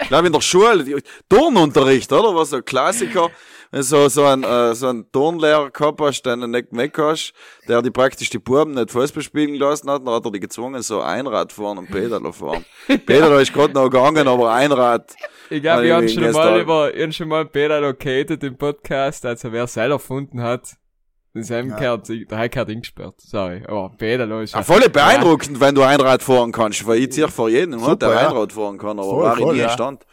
Ich glaube in der Schule, Turnunterricht, oder? Was so ein Klassiker, wenn so, so ein, äh, so ein Turnlehrer gehabt hast, den du nicht weg hast, der die praktisch die Buben nicht Fußball spielen gelassen hat, dann hat er die gezwungen, so Einrad fahren und Pedalo fahren. Pedalo ist gerade noch gegangen, aber Einrad, Ich glaube, wir haben schon mal über, haben schon mal Pedalo gehatet im Podcast, also wer es selber erfunden hat, das haben Ja. der hat gehört eingesperrt, sorry, aber Pedalo ist ja, voll beeindruckend, wenn du Einrad fahren kannst, weil ich zieh vor jedem, oder? Super, der ja. Einrad fahren kann, aber Voll, war ich voll, nie ja. Stand.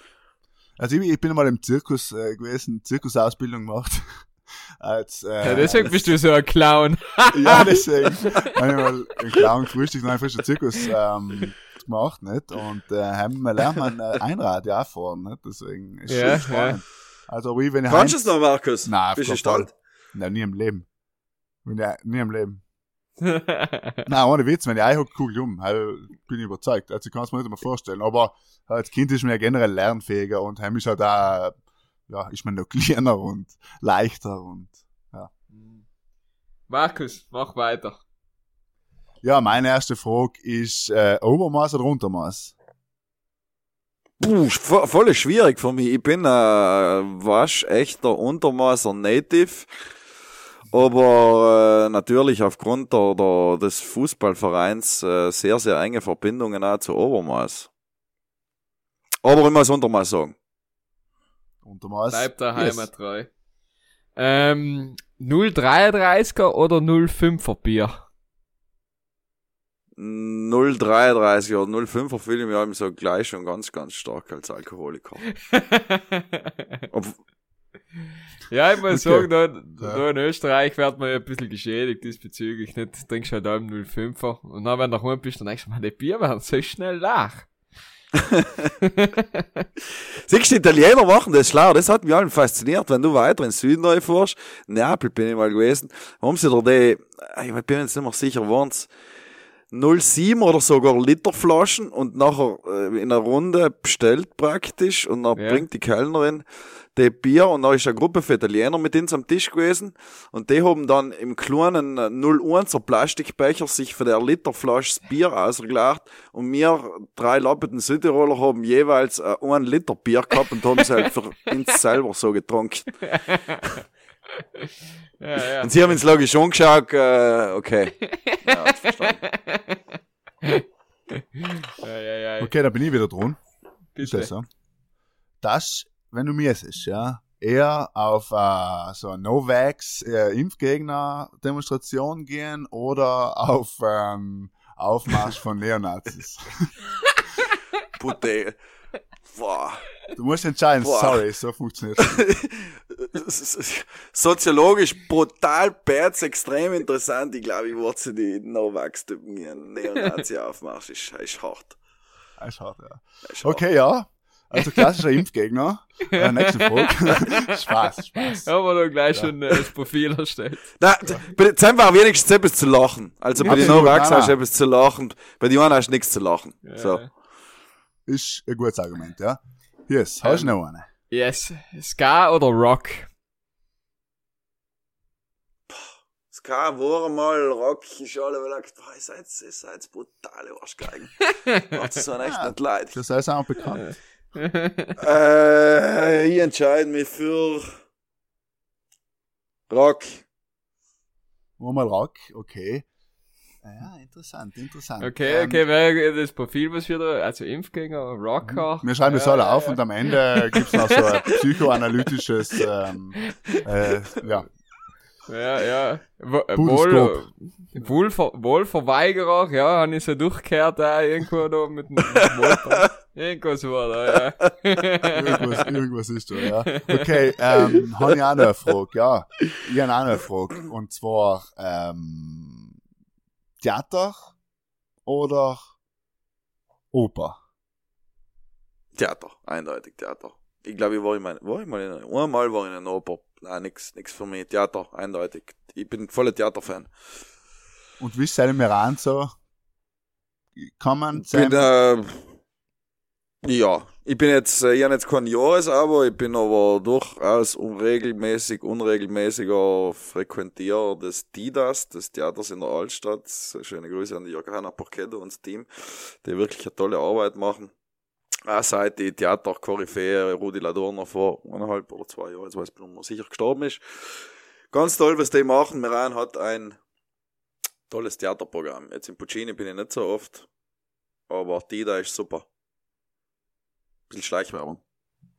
Also ich, ich bin mal im Zirkus äh, gewesen, Zirkusausbildung gemacht. Als, äh, Ja, deswegen bist du so ein Clown. ja, deswegen habe ich mal im Clown gefrühstückt und einen frischen Zirkus ähm, gemacht, nicht? Und äh, haben wir lernt man äh, Einrad ja auch fahren, nicht? Deswegen ist Ja, schon spannend. Also wie wenn ich Kannst du es noch, Markus? Nein, Bist du. Stand? Nein, nie im Leben. Wenn ich, nie im Leben. Nein, ohne Witz, wenn ich einhocke, kugel ich um. Halt, bin ich überzeugt. Also ich kann es mir nicht mehr vorstellen. Aber als Kind ist man ja generell lernfähiger und heim ist halt auch, ja, ist man noch kleiner und leichter und Markus, mach weiter. ja, meine erste Frage ist äh, Obermaß oder Untermaß? Puh, vo- voll schwierig für mich. Ich bin ein waschechter Untermaßer Native. Aber äh, natürlich aufgrund der, der, des Fußballvereins äh, sehr, sehr enge Verbindungen auch zu Obermaß. Aber ich muss Untermaß sagen. Untermaß. Bleib der Yes. Heimat treu. Ähm, 0,33er oder 0,5er Bier? 0,33 oder 0,5er fühle ich mich so gleich schon ganz, ganz stark als Alkoholiker. Ob, ja, ich muss Okay. sagen, da, Ja. da in Österreich wird man ja ein bisschen geschädigt diesbezüglich. Nicht trinkst halt allem 0,5er. Und dann, wenn du daheim bist, dann denkst du, man, die Bier werden so schnell lach. Siehst du, Italiener machen das schlau. Das hat mich allen fasziniert. Wenn du weiter in den Süden reinfährst, Neapel bin ich mal gewesen, haben sie da die, ich bin mir jetzt nicht mehr sicher, waren's 0,7 oder sogar Literflaschen und nachher äh, in einer Runde bestellt praktisch und dann Ja. bringt die Kellnerin die Bier und da ist eine Gruppe von Italiener mit uns am Tisch gewesen und die haben dann im kleinen äh, 01er Plastikbecher sich für der Literflasche das Bier ausgelacht und wir drei lappeten Südtiroler haben jeweils äh, ein Liter Bier gehabt und haben es halt für uns selber so getrunken. Ja, ja. Und sie haben uns logisch angeschaut, äh, okay. Ja, ja, ja, ja. Okay, da bin ich wieder dran. Ist Bitte. das so? Das, wenn du mir siehst, ja, eher auf äh, so eine Novax äh, Impfgegner-Demonstration gehen oder auf ähm, Aufmarsch von Neonazis. Putte. Boah. Du musst entscheiden, Boah. sorry, so funktioniert Soziologisch brutal bad, extrem interessant. Ich glaube, ich würde die Novaks-Typen gehen. Neonazi-Aufmarsch ist, ist hart. das. hart, ja. Ist hart. Okay, ja. Also klassischer Impfgegner. Äh, nächste Frage. Spaß, Spaß. Haben wir da gleich Ja. schon äh, das Profil erstellt. Na, bei den Zehn war wenigstens etwas zu lachen. Also bei den Novaks hast du etwas zu lachen. Bei den anderen hast du nichts zu lachen. Ja. So. Ist ein gutes Argument, ja. Yes, hast du Ähm. noch eine? Yes. Ska oder Rock? Es kann war mal Rock, ich alle gesagt, boah, ihr seid, ihr seid brutale Arschgeigen. Macht so echt Ja. nicht leid. Das ist auch bekannt. äh, ich entscheide mich für Rock. Mal Rock, okay. Ja, interessant, interessant. Okay, Ähm, okay, wer das Profil, was wir da, also Impfgänger, Rocker. Wir schreiben das alle ja, auf und am Ende gibt's noch so ein psychoanalytisches, ähm, äh, ja, Ja, ja. Äh. Wohl, Wohlver Wohlverweigerer, ja, habe ich so durchgehört, da irgendwo da mit dem Wohlver Irgendwo so, da, ja. irgendwas, irgendwas ist da, ja. Okay, ähm, habe ich auch noch eine Frage, ja. Ich habe auch noch eine Frage. Und zwar, ähm, Theater oder Oper? Theater, eindeutig Theater. Ich glaube, ich war in mein, war ich mal in, einmal war ich in einer Oper. Nein, nix, nix für mich. Theater, eindeutig. Ich bin voller Theaterfan. Und wie seid ihr mir an so? Kann man Ich bin, sein? äh, ja, ich bin jetzt, äh, ich habe jetzt kein Jahresabo, ich bin aber durchaus unregelmäßig, unregelmäßiger Frequentierer des DIDAS, des Theaters in der Altstadt. Schöne Grüße an die Johanna Porchetto und das Team, die wirklich eine tolle Arbeit machen. Auch seit die Theater-Koryphäe Rudi Ladurner vor eineinhalb oder zwei Jahren, jetzt weiß ich nicht, er sicher gestorben ist. Ganz toll, was die machen. Meran hat ein tolles Theaterprogramm. Jetzt in Puccini bin ich nicht so oft, aber Dida ist super. Bisschen Schleichwerbung.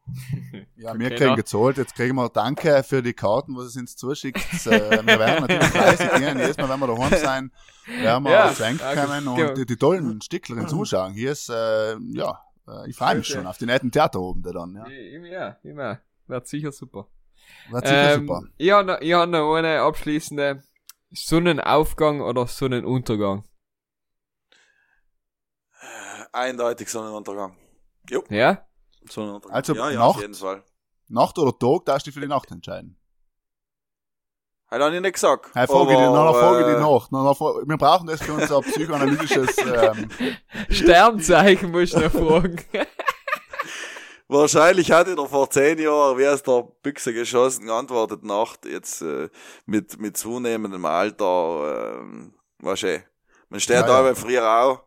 Ja, wir Okay, kriegen gezahlt. Jetzt kriegen wir Danke für die Karten, was es uns zuschickt. Äh, wir werden natürlich fleißig gehen. Jedes Mal, wenn wir daheim sein, werden wir Ja, aufs kommen genau. und die, die tollen Sticklerin zuschauen. Hier ist, äh, ja, äh, ich freue mich schon auf die netten Theater oben da dann. Ja. Ja, immer. Wird sicher super. Wird sicher Ähm, super. Ich habe noch, hab noch eine abschließende Sonnenaufgang oder Sonnenuntergang. Eindeutig Sonnenuntergang. Jo, Ja? Sonnenuntergang. Also ja, ja, Nacht? auf jeden Fall. Nacht oder Tag, darfst du dich für die Nacht entscheiden. Hat er nicht gesagt. Hey, frage die, aber, na, na, frage äh, die Nacht. Wir brauchen das für unser psychoanalytisches, ähm, Sternzeichen muss ich noch fragen. Wahrscheinlich hat er vor zehn Jahren, wie aus der Büchse geschossen, geantwortet, Nacht, jetzt äh, mit, mit zunehmendem Alter, ähm, weißt du, man steht Ja, da ja. bei früher auch.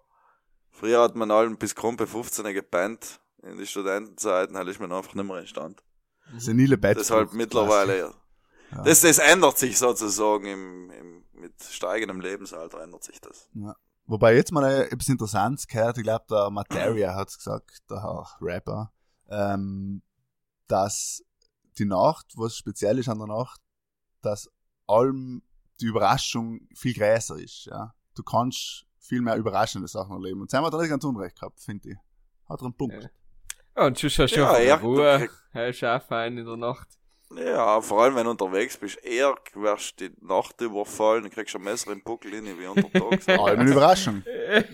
Früher hat man allem bis Kumpe 15 gepennt. In den Studentenzeiten halt ist man einfach nicht mehr in Stand. senile Bett. Deshalb mittlerweile, ja. Ja. Das, das ändert sich sozusagen im, im, mit steigendem Lebensalter ändert sich das. Wobei jetzt mal äh, etwas Interessantes gehört, ich glaube, der Materia hat's gesagt, der Herr Rapper, ähm, dass die Nacht, was speziell ist an der Nacht, dass allem die Überraschung viel größer ist, ja. Du kannst viel mehr überraschende Sachen erleben. Und Sam hat da nicht ganz unrecht gehabt, finde ich. Hat er einen Punkt. Ja. Ja, und sonst hast du Ja, ja, Ruhe. Hast du auch fein in der Nacht. Ja, vor allem wenn du unterwegs bist, eher wirst du die Nacht überfallen, dann kriegst du ein Messer im Buckel rein, wie unter Tag. Allem eine Überraschung.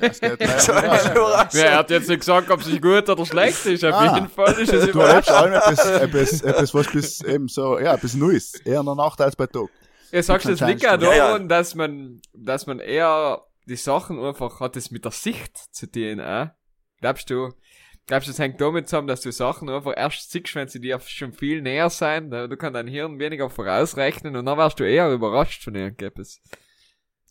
Das geht Überraschung. Überraschung. Wer hat jetzt nicht gesagt, ob es gut oder schlecht ist? Auf Ah. jeden Fall ist es Du erlebst überraschend. allem etwas, etwas, etwas, was bis eben so, ja, etwas Neues. Eher in der Nacht als bei Tag. Ja, sagst du, es liegt Ja, ja. daran, dass man, dass man eher die Sachen einfach hat es mit der Sicht zu tun, äh? Glaubst du, glaubst du, es hängt damit zusammen, dass du Sachen einfach erst siehst, wenn sie dir schon viel näher sein, da- du kannst dein Hirn weniger vorausrechnen und dann wirst du eher überrascht von irgendetwas.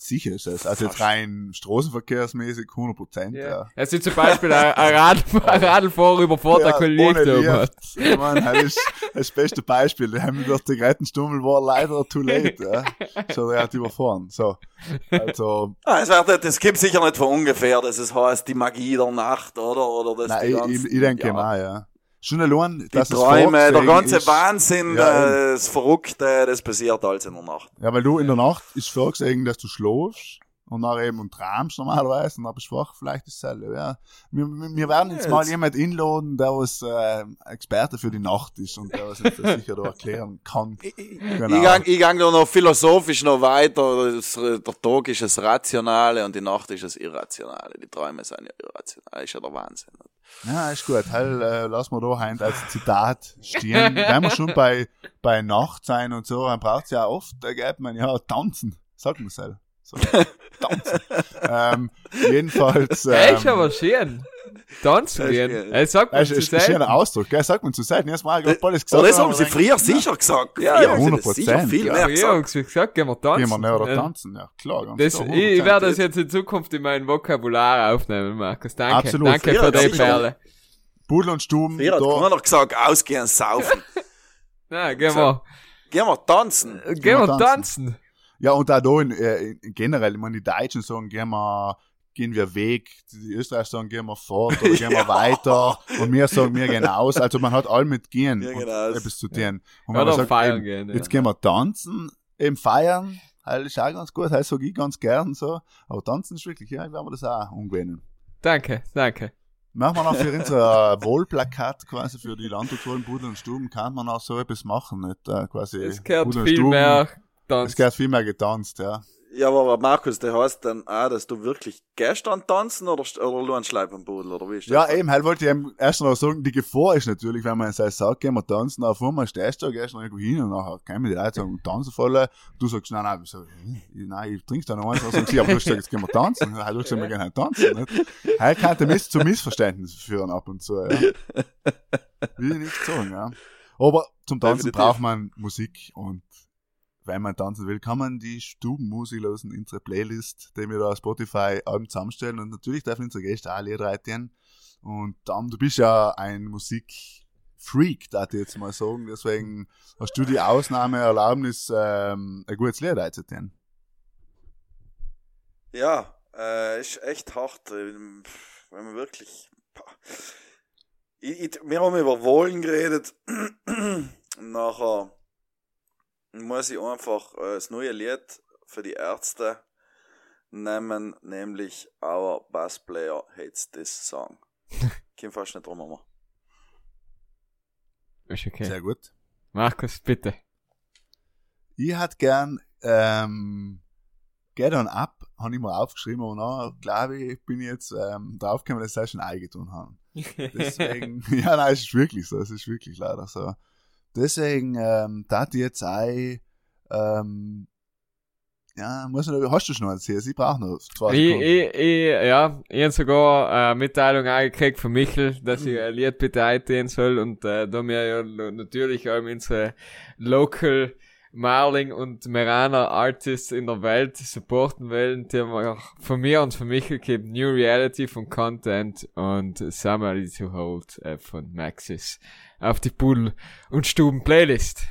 Sicher ist es. Also jetzt rein straßenverkehrsmäßig 100 Prozent, Ja. ja. Es ist zum Beispiel ein, ein, Rad, ein Radlfahrer überfährt ein da oben. Lift. Ich meine, das ist das beste Beispiel. Der haben durch die Rettenstummel war leider too late, ja. So, der hat überfahren. So. Also, Ah, es wird, das gibt sicher nicht von ungefähr, dass es heißt, die Magie der Nacht, oder? Oder das nein, die ich, ganzen- ich, ich denke ja, mal, ja. Schon allein, Die dass es Träume, der ganze ist, Wahnsinn, Ja, äh, das Verrückte, das passiert alles in der Nacht. Ja, weil du in der Nacht ist vorgesehen, dass du schläfst und dann eben und träumst normalerweise und dann bist du wach, vielleicht ist dasselbe, ja. Wir, wir werden jetzt Ja, mal jetzt- jemand inladen, der was äh, Experte für die Nacht ist und der was uns das sicher da erklären kann. Genau. Ich gang, ich gang da noch philosophisch noch weiter. Das, äh, der Tag ist das Rationale und die Nacht ist das Irrationale. Die Träume sind ja irrational. Das ist ja der Wahnsinn. Ja, ist gut. Heil, äh, lass mal da heint als Zitat stehen. Wenn wir schon bei, bei Nacht sein und so, dann braucht's ja oft, da geht man ja tanzen. Sagt man selber. So, tanzen. ähm, jedenfalls, Ähm, ist aber schön. Tanzen Das ist gehen. schön. Ey, sagt man das zu ist ein. Ausdruck, gell? Sagt man zu selten. Erst mal, ich hab alles gesagt. Aber das haben sie früher sicher gesagt. Ja, ja, haben sie das 100%, sicher viel mehr Ja, gesagt. ich gesagt, gehen wir tanzen. Gehen wir näher Äh, tanzen, ja, klar. Ganz Das, klar, ich, ich 100%. werde das jetzt in Zukunft in mein Vokabular aufnehmen, Markus. Danke. Absolut. Danke für die. Perle. Pudel und Stuben, Früher hat keiner gesagt, ausgehen, saufen. Na, gehen wir, Gehen wir tanzen. äh, gehen wir tanzen. tanzen. ja, und auch da in, äh, in generell, ich meine, die Deutschen sagen, gehen wir, gehen wir weg, die Österreicher sagen, gehen wir fort, oder gehen wir weiter, und wir sagen, wir gehen aus, also man hat all mit gehen, Wir und aus. etwas zu tun. Und man sagt, feiern eben, gehen. Jetzt gehen wir tanzen, eben feiern, halt ist auch ganz gut, halt sag ich ganz gern so, aber tanzen ist wirklich, ja, ich werde mir das auch umgewöhnen. Danke, danke. Machen wir noch für unser Wohlplakat quasi für die Landwirtschaft Pudel und Stuben, kann man auch so etwas machen, nicht äh, quasi. Es gehört Pudel und viel Stuben, mehr Es tanzen. gehört viel mehr getanzt, ja. Ja, aber Markus, der heißt dann auch, dass du wirklich gestern tanzen oder, oder nur ein Schleipenbudel, oder wie ist das? Ja, eben, halt wollte ich eben erst noch sagen, die Gefahr ist natürlich, wenn man sagt, sagt, gehen wir tanzen, auf einmal stehst du, gehst du irgendwo hin und nachher können die Leute sagen, tanzen voll, du sagst, nein, nein, ich sag, nein, ich trinke da noch eins, sagen sie, aber du gesagt, jetzt gehen wir tanzen, halt, du gesagt, wir gehen halt tanzen, nicht? Halt kann der Mist zu Missverständnissen führen ab und zu, ja. Will ich nicht sagen, ja. Aber zum Tanzen Definitiv. braucht man Musik und wenn man tanzen will, kann man die Stubenmusik losen in unsere Playlist, die wir da auf Spotify Alben zusammenstellen und natürlich dürfen unsere Gäste auch Lieder reiten. Und dann, du bist ja ein Musikfreak, darf ich jetzt mal sagen, deswegen hast du die Ausnahmeerlaubnis, ähm, ein gutes Lied reinzutun. Ja, äh, ist echt hart, äh, wenn man wirklich. Ich, ich, wir haben über Wohlen geredet. Nachher muss ich einfach äh, das neue Lied für die Ärzte nehmen, nämlich Our Bass Player Hates This Song. Kim fast nicht drum herum. Ist okay. Sehr gut. Markus, bitte. Ich hätte gern, ähm, Get On Up, habe ich mal aufgeschrieben, aber noch, glaube ich, bin ich jetzt ähm, draufgekommen, dass sie das schon eingetun haben. Deswegen, ja, nein, es ist wirklich so, es ist wirklich leider so. Deswegen, ähm, da ich jetzt ein, ähm, ja, muss man, hast du schon erzählt? Ich brauche noch zwei Ich, ich, ich, ja, ich hab sogar eine Mitteilung angekriegt von Michel, dass ich ein Lied bitte eintun soll und äh, da wir ja natürlich auch unsere Local Marling und Meraner Artists in der Welt supporten wollen, die haben auch von mir und von Michel gibt New Reality von Content und Somebody to Hold äh, von Maxis auf die Pudel und Stuben Playlist.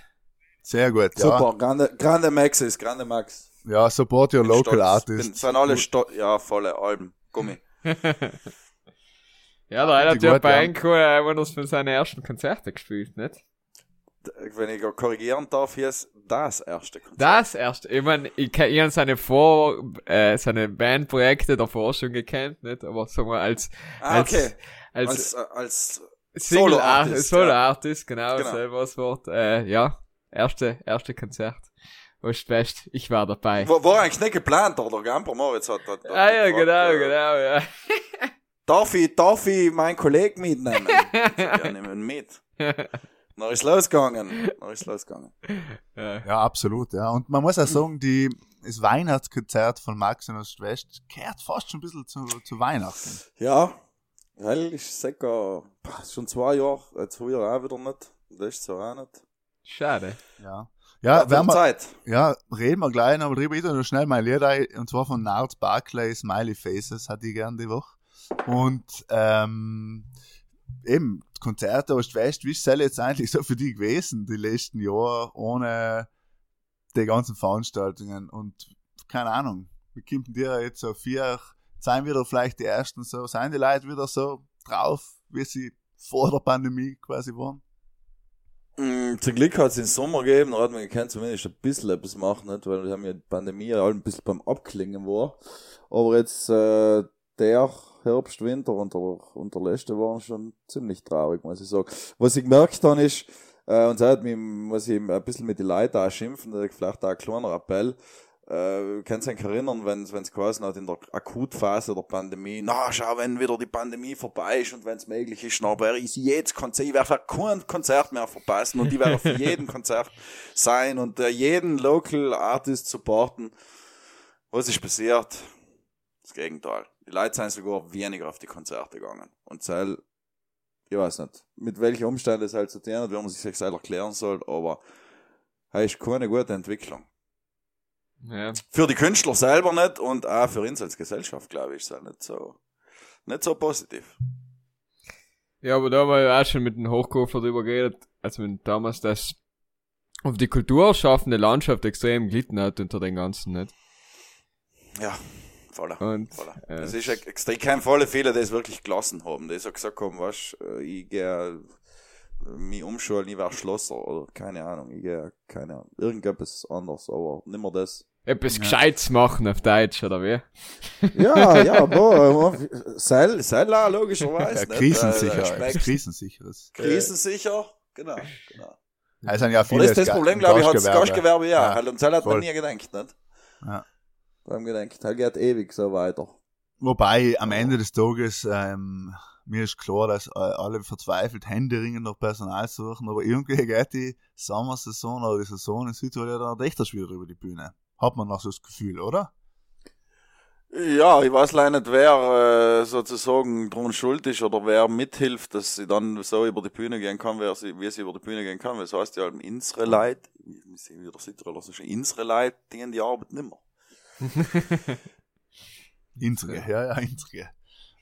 Sehr gut, ja. Super, grande, grande Max ist, grande Max. Ja, support your Bin local stolz. artist. Bin, sind alle stolz, ja, volle Alben. Gummi. Ja, Die hat ja bei ja. Encore äh, wunders von seinen ersten Konzerte gespielt, nicht? Wenn ich korrigieren darf, hier ist das erste Konzert. Das erst, ich mein, ich, kenn- ich hab seine Vor, äh, seine Bandprojekte davor schon gekannt, nicht? Aber sagen wir als, ah, als, okay. als, Als, äh, als Solo-Artist, Artist, Solo ja. Genau, Genau. selber das Wort, äh, ja, erste, erste Konzert. Was best, ich war dabei. war, war eigentlich nicht geplant, aber der Gamper Moritz hat, hat, hat ah ja, gefragt, genau, äh, genau, ja. Darf ich, darf ich meinen Kollegen mitnehmen? ja, nehmen ihn mit. Dann ist losgegangen. Dann ist losgegangen. ja. Ja, absolut, ja. Und man muss auch sagen, die, das Weihnachtskonzert von Max und Ost-West kehrt fast schon ein bisschen zu, zu Weihnachten. Ja, weil ich sage, schon zwei Jahre, jetzt früher auch wieder nicht. Das ist so auch nicht. Schade. Ja. Ja, Hat wenn wir, Zeit. ja, reden wir gleich noch drüber. Ich noch schnell mein Lied ein, und zwar von Nard Barclay, Smiley Faces, hatte ich gern die Woche. Und, ähm, eben, Konzerte Ost-West, wie ist es jetzt eigentlich so für die gewesen, die letzten Jahre, ohne die ganzen Veranstaltungen? Und, keine Ahnung, wie kommt dir jetzt so vier, seien wieder vielleicht die ersten so, seien die Leute wieder so drauf, wie sie vor der Pandemie quasi waren? Mm, Zum Glück hat es den Sommer gegeben, da hat man gekannt, zumindest ein bisschen etwas machen, nicht? weil wir haben ja die Pandemie alle ein bisschen beim Abklingen war. Aber jetzt, äh, der Herbst, Winter und der, und der letzte waren schon ziemlich traurig, muss ich sagen. Was ich gemerkt habe ist, äh, und seit mich, muss ich ein bisschen mit den Leuten auch schimpfen, vielleicht auch ein kleiner Appell, äh, kannst du dich erinnern, wenn es quasi hat in der Akutphase der Pandemie, na, schau, wenn wieder die Pandemie vorbei ist und wenn es möglich ist, na, wäre ich jedes Konzert, ich werde kein Konzert mehr verpassen und ich werde für jeden Konzert sein und äh, jeden Local Artist supporten. Was ist passiert? Das Gegenteil. Die Leute sind sogar weniger auf die Konzerte gegangen. Und Zell, ich weiß nicht, mit welchen Umständen es halt zu tun hat, wie man sich das selber erklären soll, aber das ist keine gute Entwicklung. Ja. Für die Künstler selber nicht und auch für uns als Gesellschaft, glaube ich, ist halt nicht so, nicht so positiv. Ja, aber da haben wir ja auch schon mit dem Hochkofer drüber geredet, also mit damals, dass auf die kulturschaffende Landschaft extrem gelitten hat unter den ganzen, nicht? Ja, voller. Und, voller. äh, Es ist ein extrem viele Fehler, die es wirklich gelassen haben. Die so gesagt haben, weißt, äh, ich gehe mich umschulen, ich werde Schlosser oder keine Ahnung, ich gehe, keine Ahnung, irgendetwas anderes, aber nicht mehr das. etwas Gescheites machen auf Deutsch, oder wie? Ja, ja, boah, Seil, Seil auch, logischerweise. Ja, krisensicher, Äh, krisensicheres. Krisensicher, genau, genau. Es sind ja Und viele das ist das Problem, glaube ich, hat das Gastgewerbe. Ja. Ja, Weil um Seil hat man nie gedacht, nicht? Ja. Da haben wir gedacht, halt geht ewig so weiter. Wobei am Ende des Tages ähm, mir ist klar, dass äh, alle verzweifelt händeringend nach Personal suchen, aber irgendwie geht die Sommersaison oder die Saison in Südtirol ja dann echt erst wieder über die Bühne. Hat man noch so das Gefühl, oder? Ja, ich weiß leider nicht, wer äh, sozusagen dran schuld ist oder wer mithilft, dass sie dann so über die Bühne gehen kann, wer sie, wie sie über die Bühne gehen kann. Weil das heißt ja, unsere Leute, wie sehen wir der Südtiroler so schön, unsere Leute, die in die Arbeit nimmer. Intrige, ja, ja.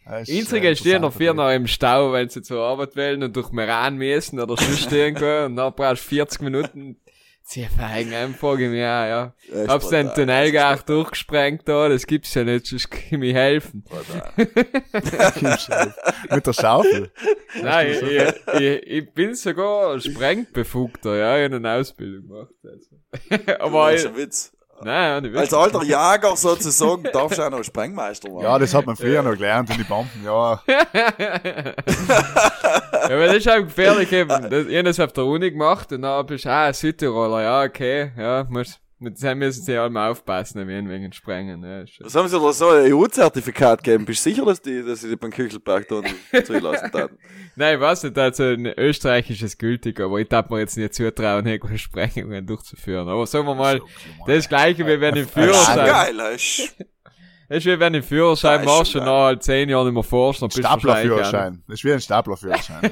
Ja, Einzige äh, stehen noch vier noch im Stau, weil sie zur Arbeit wollen und durch Meran müssen oder sonst irgendwo und dann brauchst du 40 Minuten. Sie feigen einfach im Jahr, ja. Echt Hab's den Tunnel gar durchgesprengt da, das gibt's ja nicht, sonst kann ich mir helfen. Mit der Schaufel. Nein, ich, ich, ich bin sogar Sprengbefugter, ja, ich hab eine Ausbildung gemacht. Also. Aber Das ist ein Witz. Nein, nicht Als alter Jäger sozusagen darfst du auch noch Sprengmeister werden. Ja, das hat man früher noch gelernt in die Bomben, ja. Ja, aber das ist auch gefährlich eben. Das, ich hab das auf der Uni gemacht und dann bist du, ah, Südtiroler, ja, okay, ja, muss, mit dem müssen sie alle mal aufpassen, wenn wegen Sprengen, ja. Was haben sie dir so ein EU-Zertifikat gegeben? Bist du sicher, dass die, dass sie die beim Küchelberg da zulassen taten? Nein, ich weiß nicht, also ein österreichisches gültig, aber ich darf mir jetzt nicht zutrauen, irgendwelche Sprengungen durchzuführen. Aber sagen wir mal, das ist das gleiche wie wenn ich Ja, Führerschein, geil, ist das ist wie wenn ich Führerschein Ja, machst und nach halt zehn Jahren nicht mehr forschst, dann bist du Staplerführerschein. Das ist wie ein Staplerführerschein.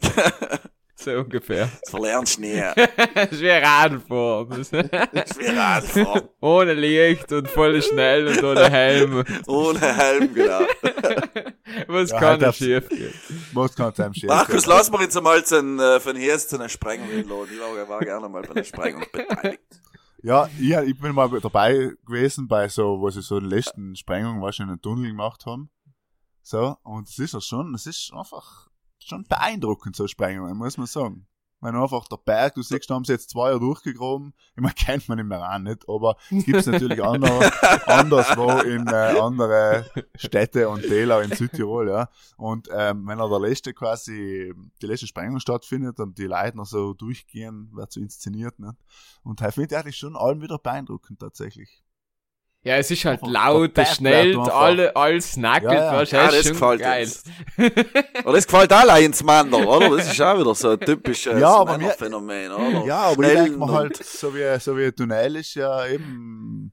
So ungefähr. das verlernst du nie. das ist wie Radfahren. Das- Das ist wie Radfahren. Ohne Licht und voll schnell und ohne Helm. Ohne Helm, genau. Was Ja, kann halt schief gehen? Was kann es einem schief Markus, lass mir jetzt einmal äh, von hier zu einer Sprengung einladen. Ich war, war gerne mal bei einer Sprengung beteiligt. Ja, ich, ich bin mal dabei gewesen bei so, wo sie so die letzten Sprengungen wahrscheinlich einen Tunnel gemacht haben. So, und es ist ja schon, es ist einfach schon beeindruckend, so Sprengungen, muss man sagen. Wenn einfach der Berg, du siehst, da haben sie jetzt zwei Jahre durchgegraben. Ich meine, kennt man nicht mehr an, nicht? Aber es gibt natürlich andere, anderswo in äh, andere Städte und Täler in Südtirol, ja. Und ähm, wenn er der letzte quasi, die letzte Sprengung stattfindet und die Leute noch so durchgehen, wird so inszeniert, nicht? Und da finde ich eigentlich schon allem wieder beeindruckend, tatsächlich. Ja, es ist halt Einfach laut, es schnellt, alle, alles nackelt, Ja, ja. Ja, das gefällt geil. uns. Aber das gefällt alle ins Mander, oder? Das ist auch wieder so ein typisches Ja, aber mir- Männerphänomen, oder? Ja, aber ich denke mir und- halt, so wie, so wie ein Tunnel ist ja eben,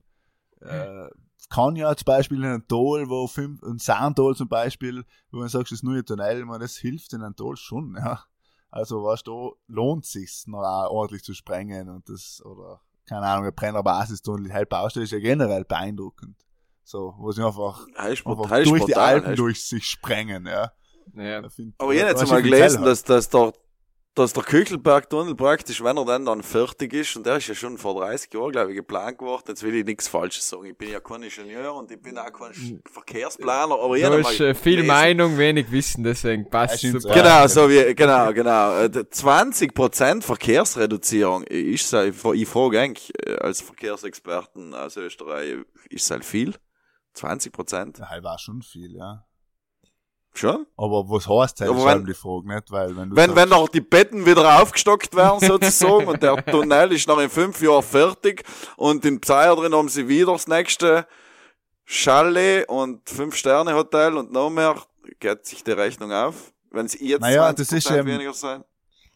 äh, kann ja zum Beispiel in einem Tal, wo fünf, ein Sandtal zum Beispiel, wo man sagt, das ist nur ein Tunnel, man, das hilft in einem Tal schon, ja. Also, weißt du, da lohnt sich's noch auch ordentlich zu sprengen und das, oder, keine Ahnung, ein Brenner Basistunnel, halt Baustelle ist ja generell beeindruckend. So, wo sie einfach, Heißt einfach heißt durch die Alpen heißt- durch sich sprengen, ja. Ja. Aber ich habe jetzt Zell gelesen, dass, dass der, dass der Küchelberg-Tunnel praktisch, wenn er dann dann fertig ist, und der ist ja schon vor 30 Jahren, glaube ich, geplant geworden, jetzt will ich nichts Falsches sagen. Ich bin ja kein Ingenieur und ich bin auch kein Sch- Verkehrsplaner, aber habe ist äh, viel gelesen- Meinung, wenig Wissen, deswegen passt es super. Genau, so wie, genau, genau. Äh, der 20% Verkehrsreduzierung ist ich frage eigentlich äh, als Verkehrsexperten aus Österreich, ist es halt viel? 20%? Ja, halt war schon viel, ja. Schon? Aber was heißt das? Aber ist wenn- eben die Frage, nicht? Weil, wenn du Wenn, sagst, wenn noch die Betten wieder aufgestockt werden, sozusagen, und der Tunnel ist noch in fünf Jahren fertig, und in Pseier drin haben sie wieder das nächste Chalet und Fünf-Sterne-Hotel und noch mehr, geht sich die Rechnung auf? Wenn sie jetzt Naja, 20% das ist, ähm, weniger sein?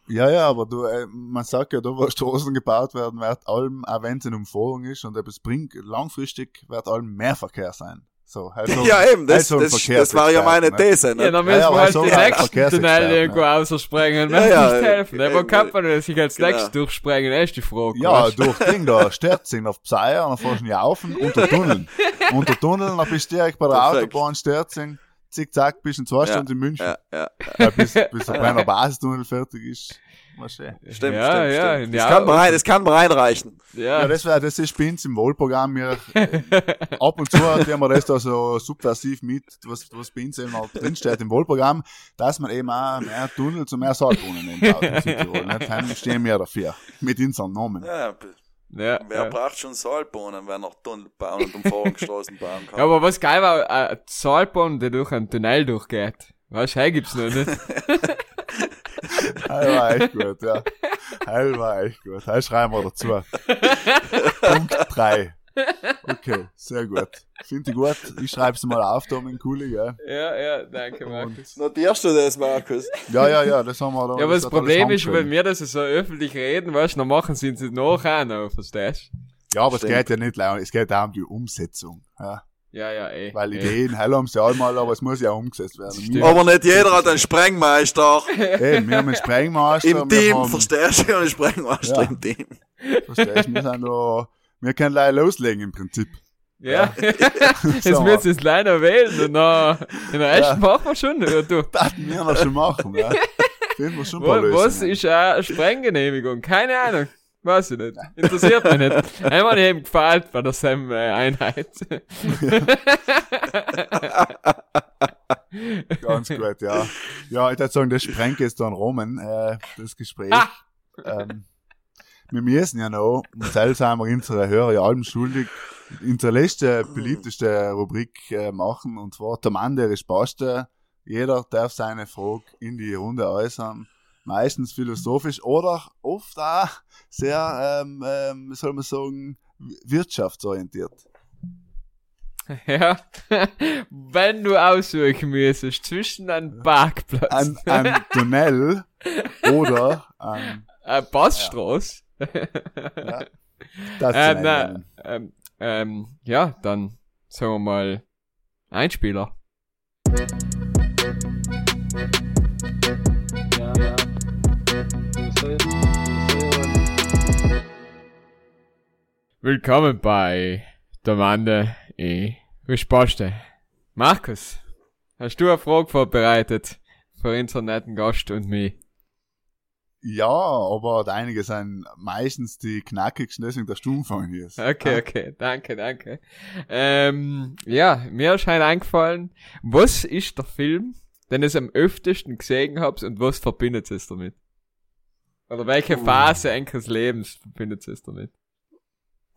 Ja, ja, aber du, äh, man sagt ja, da wo Straßen gebaut werden, wird allem, auch wenn es in Umfahrung ist und etwas bringt, langfristig wird allem mehr Verkehr sein. So, halt so, Ja, eben, das, halt so ein das, das war ja meine Verkehrsexperte, These, ne? Ja, dann Ja, müssen ja, wir halt so die als nächsten Tunnel irgendwo ja. aussprengen. Ja, ja, nicht helfen? eben. Aber kann man sich als Genau. nächstes durchsprengen? Das ist die Frage. Ja, weißt du? durch Ding da, Sterzing auf Pseier, dann fahrst du nicht auf unter Tunneln. unter Tunneln, dann bist du direkt bei der Perfekt. Autobahn Sterzing, zickzack, bist in zwei Ja, Stunden in München. Ja, ja. Ja, bis, bis der kleine Basistunnel fertig ist. Stimmt, Ja, stimmt, ja, stimmt. ja. Das, kann man rein, das kann reinreichen. Ja, Ja, das, wär, das ist bei uns im Wohlprogramm. Wir, ab und zu nehmen wir das da so subversiv mit, was, was bei uns eben auch drinsteht im Wohlprogramm, dass man eben auch mehr Tunnels und mehr Saalbrunnen nimmt? Dann stehen wir dafür. Mit unseren Namen. Ja, ja, wer ja. braucht schon Saalbohnen, wenn er Tunnel bauen und Umfahrungsstraßen bauen kann? Ja, aber was geil war, ein Zahlbahn, der durch einen Tunnel durchgeht. Weißt du, gibt's noch nicht. Heil war echt gut, ja. Heil war echt gut. Heil schreiben wir dazu. Punkt 3. Okay, sehr gut. Finde ich gut. Ich schreibe es mal auf, da mit Kuli, gell? ja, ja, danke, Markus. Notierst du das, Markus? Ja, ja, ja, das haben wir da. Ja, aber das hat Problem ist, wenn wir das so öffentlich reden, weißt du, dann machen sie es nachher noch, verstehst Ja, aber Stimmt. es geht ja nicht, leider, es geht auch um die Umsetzung. Ja. Ja, ja, eh. Weil. Ideen, heil haben sie einmal, aber es muss ja umgesetzt werden. Aber nicht jeder hat einen Sprengmeister eben, wir haben einen Sprengmaster. im Team. haben, Verstehst du? Einen Sprengmeister Ja. im Team. verstehst, wir sind da, wir können leider loslegen im Prinzip. Ja, jetzt So. müssen sie es leider wählen und dann, den Rest Ja. machen wir schon. Ja, du. Das wir noch schon machen, ja. Finden wir schon ein Wo, was ist eine Sprenggenehmigung? Keine Ahnung. Weiß ich nicht. Interessiert mich nicht. Einmal eben gefällt bei der SEM-Einheit. Ganz gut, ja. Ja, ich würde sagen, das sprengt jetzt dann Roman, äh, das Gespräch. Ah. Ähm, wir müssen ja noch, und selbst haben wir unsere Hörer ja allem schuldig, unsere letzte, beliebteste Rubrik äh, machen, und zwar der Mann, der ist Beste. Jeder darf seine Frage in die Runde äußern. Meistens philosophisch oder oft auch sehr, ähm, ähm, wie soll man sagen, wirtschaftsorientiert. ja. Wenn du aussuchen müsstest zwischen einem Parkplatz, Ein, ein Tunnel oder ein, eine Passstraße, ja, das Äh, na, nennen. ähm, ähm, ja, dann sagen wir mal Einspieler. Willkommen bei der Mande e Risposte. Markus, hast du eine Frage vorbereitet für unseren netten Gast und mich? Ja, aber einige sind meistens die knackigsten, deswegen der Stummfang hier ist. Okay, okay, danke, danke. Ähm, ja, mir ist halt eingefallen, was ist der Film, den ich am öftesten gesehen habt und was verbindet es damit? Oder welche Uh. Phase eines Lebens verbindet es damit?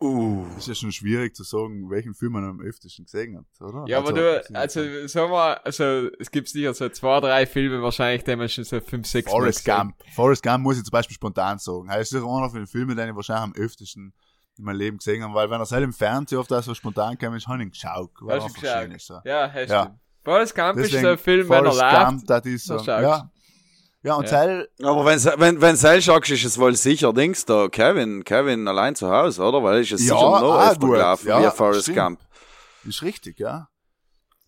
Uh. Das ist ja schon schwierig zu sagen, welchen Film man am öftesten gesehen hat, oder? Ja, aber du, also, sag mal, also, es gibt sicher so zwei, drei Filme wahrscheinlich, die man schon so fünf, sechs Forrest. Gump. Forrest Gump muss ich zum Beispiel spontan sagen. Er ist sicher einer von den Filmen, den ich wahrscheinlich am öftesten in meinem Leben gesehen habe, weil wenn er selber im Fernsehen oft so spontan kam, ist, habe ich ihn geschaut. Weil du einfach schön ist. So. Ja, hast Ja. du. Forrest Gump ist Deswegen so ein Film, wenn er Forrest läuft. Gump, das ist so, ja. Ja, und Ja. Seil, Aber wenn, wenn, wenn Seil sagst, ist es wohl sicher, denkst du, Kevin, Kevin allein zu Hause, oder? Weil ist es Ja, sicher noch ah, öfter gelaufen, Ja, wie Forrest stimmt. Gump. ist richtig, ja.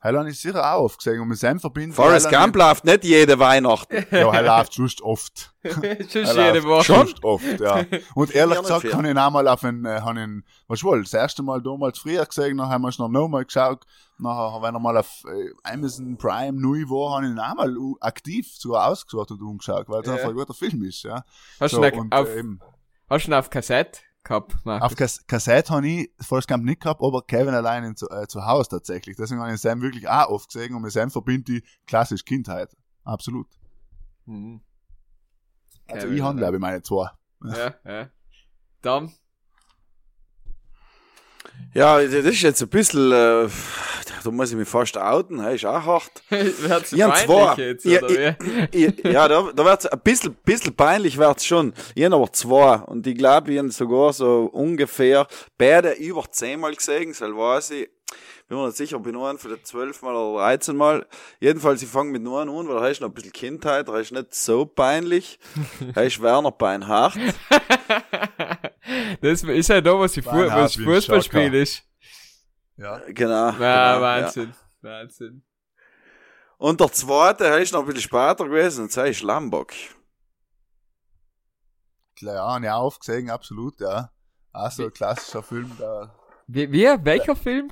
Heil habe ich sicher auch oft gesehen und mit seinem verbinden. Forrest habe Gump läuft nicht jede Weihnachten. Ja, er läuft just oft. Schon jede Woche. Just oft, ja. Und ehrlich gesagt, kann ich ihn auch mal auf einen, äh, han ihn, was wohl, das erste Mal damals früher gesehen, dann haben wir es noch nochmal geschaut. Nachher, wenn er mal auf äh, Amazon Prime neu war, habe ich ihn auch mal u- aktiv sogar ausgesucht und umgeschaut, weil es Ja. einfach ein guter Film ist, ja. Hast du So, ihn und, auf, äh, eben, hast du ihn auf Kassette gehabt, Markus? auf Kas Kassette habe ich Forrest Gump nicht gehabt, aber Kevin allein in, zu, äh, zu Hause tatsächlich. Deswegen habe ich Sam wirklich auch oft gesehen und mit Sam verbinde ich klassisch Kindheit. Absolut. Mhm. Also Kevin ich habe, allein. glaube ich, meine zwei. Ja, ja. Dann, Ja, das ist jetzt ein bisschen, äh, da muss ich mich fast outen, hey, ist auch hart. wird's und peinlich jetzt, ja, oder? Ich- ja, da, da wird's ein bisschen, bisschen peinlich wird's schon. Ich hab aber zwei. Und ich glaube, ich hab sogar so ungefähr beide über zehnmal gesehen, so weiß ich. Bin mir nicht sicher, ob ich nur einen von den zwölfmal oder dreizehnmal. Jedenfalls, ich fange mit nur einem an, weil da ist noch ein bisschen Kindheit, da ist nicht so peinlich. Da ist Werner Beinhardt. Das ist ja da, was, ich Fu Beinhard was ist. Ja. Genau. Ja, genau, ja. Wahnsinn. Wahnsinn. Und der zweite, der ist noch ein bisschen später gewesen, und zwar ist Lambok. Klar, ja, habe ich auch oft gesehen, absolut, ja. Auch so ein klassischer Film, da. Wie, wie? Welcher Film?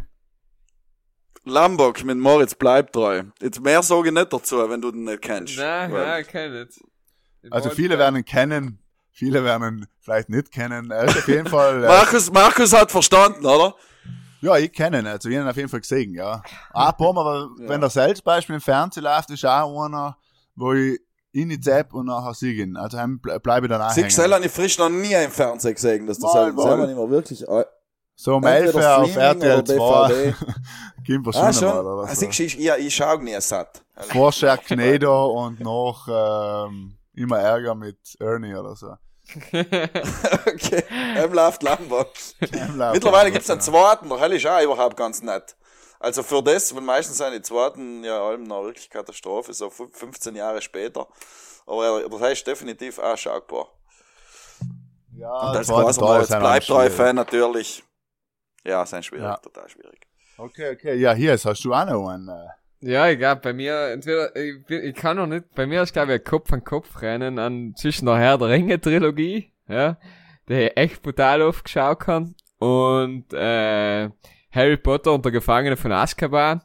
Lambok mit Moritz bleibt treu. Jetzt mehr sage ich nicht dazu, wenn du den nicht kennst. Nein, nein, kenn nicht. Ich Also viele werden ihn kennen, viele werden ihn vielleicht nicht kennen. Er ist auf jeden Fall, äh, Markus, Markus hat verstanden, oder? ja, ich kenne ihn, also ich habe ihn auf jeden Fall gesehen, ja. Ein paar Mal, aber wenn der selbst Beispiel im Fernsehen läuft, ist auch einer, wo ich ihn nicht zapp und nachher sieg ihn. Also bleibe ich dann Six hängen. habe ich frisch noch nie im Fernsehen gesehen, dass das Mal, mal. selber nicht mehr wirklich. äh, So um entweder 11 Uhr auf RTL oder 2, DVD. Kim Ah, verschwinden schon. mal oder Ah, so. siehst du, ich, ja, ich schau nie satt. Vorher Knedo und noch ähm, immer Ärger mit Ernie oder so. okay, er läuft Lambok. Mittlerweile gibt's einen zweiten, der hell ist auch überhaupt ganz nett. Also für das, weil meistens sind die zweiten ja allem noch wirklich Katastrophe, so fün- 15 Jahre später. Aber er- das heißt definitiv auch schaubar. Ja, Und als ist halt bleibt treu. Fan natürlich. Ja, sind schwierig, Ja. total schwierig. Okay, okay, ja, hier ist, hast du auch noch einen. Ja, ich glaub, bei mir, entweder, ich, bin- ich kann noch nicht, bei mir ist, glaube ich, ein Kopf an Kopf rennen an zwischen der Herr der Ringe Trilogie, ja, die ich echt brutal oft geschaut kann, und, äh, Harry Potter und der Gefangene von Azkaban,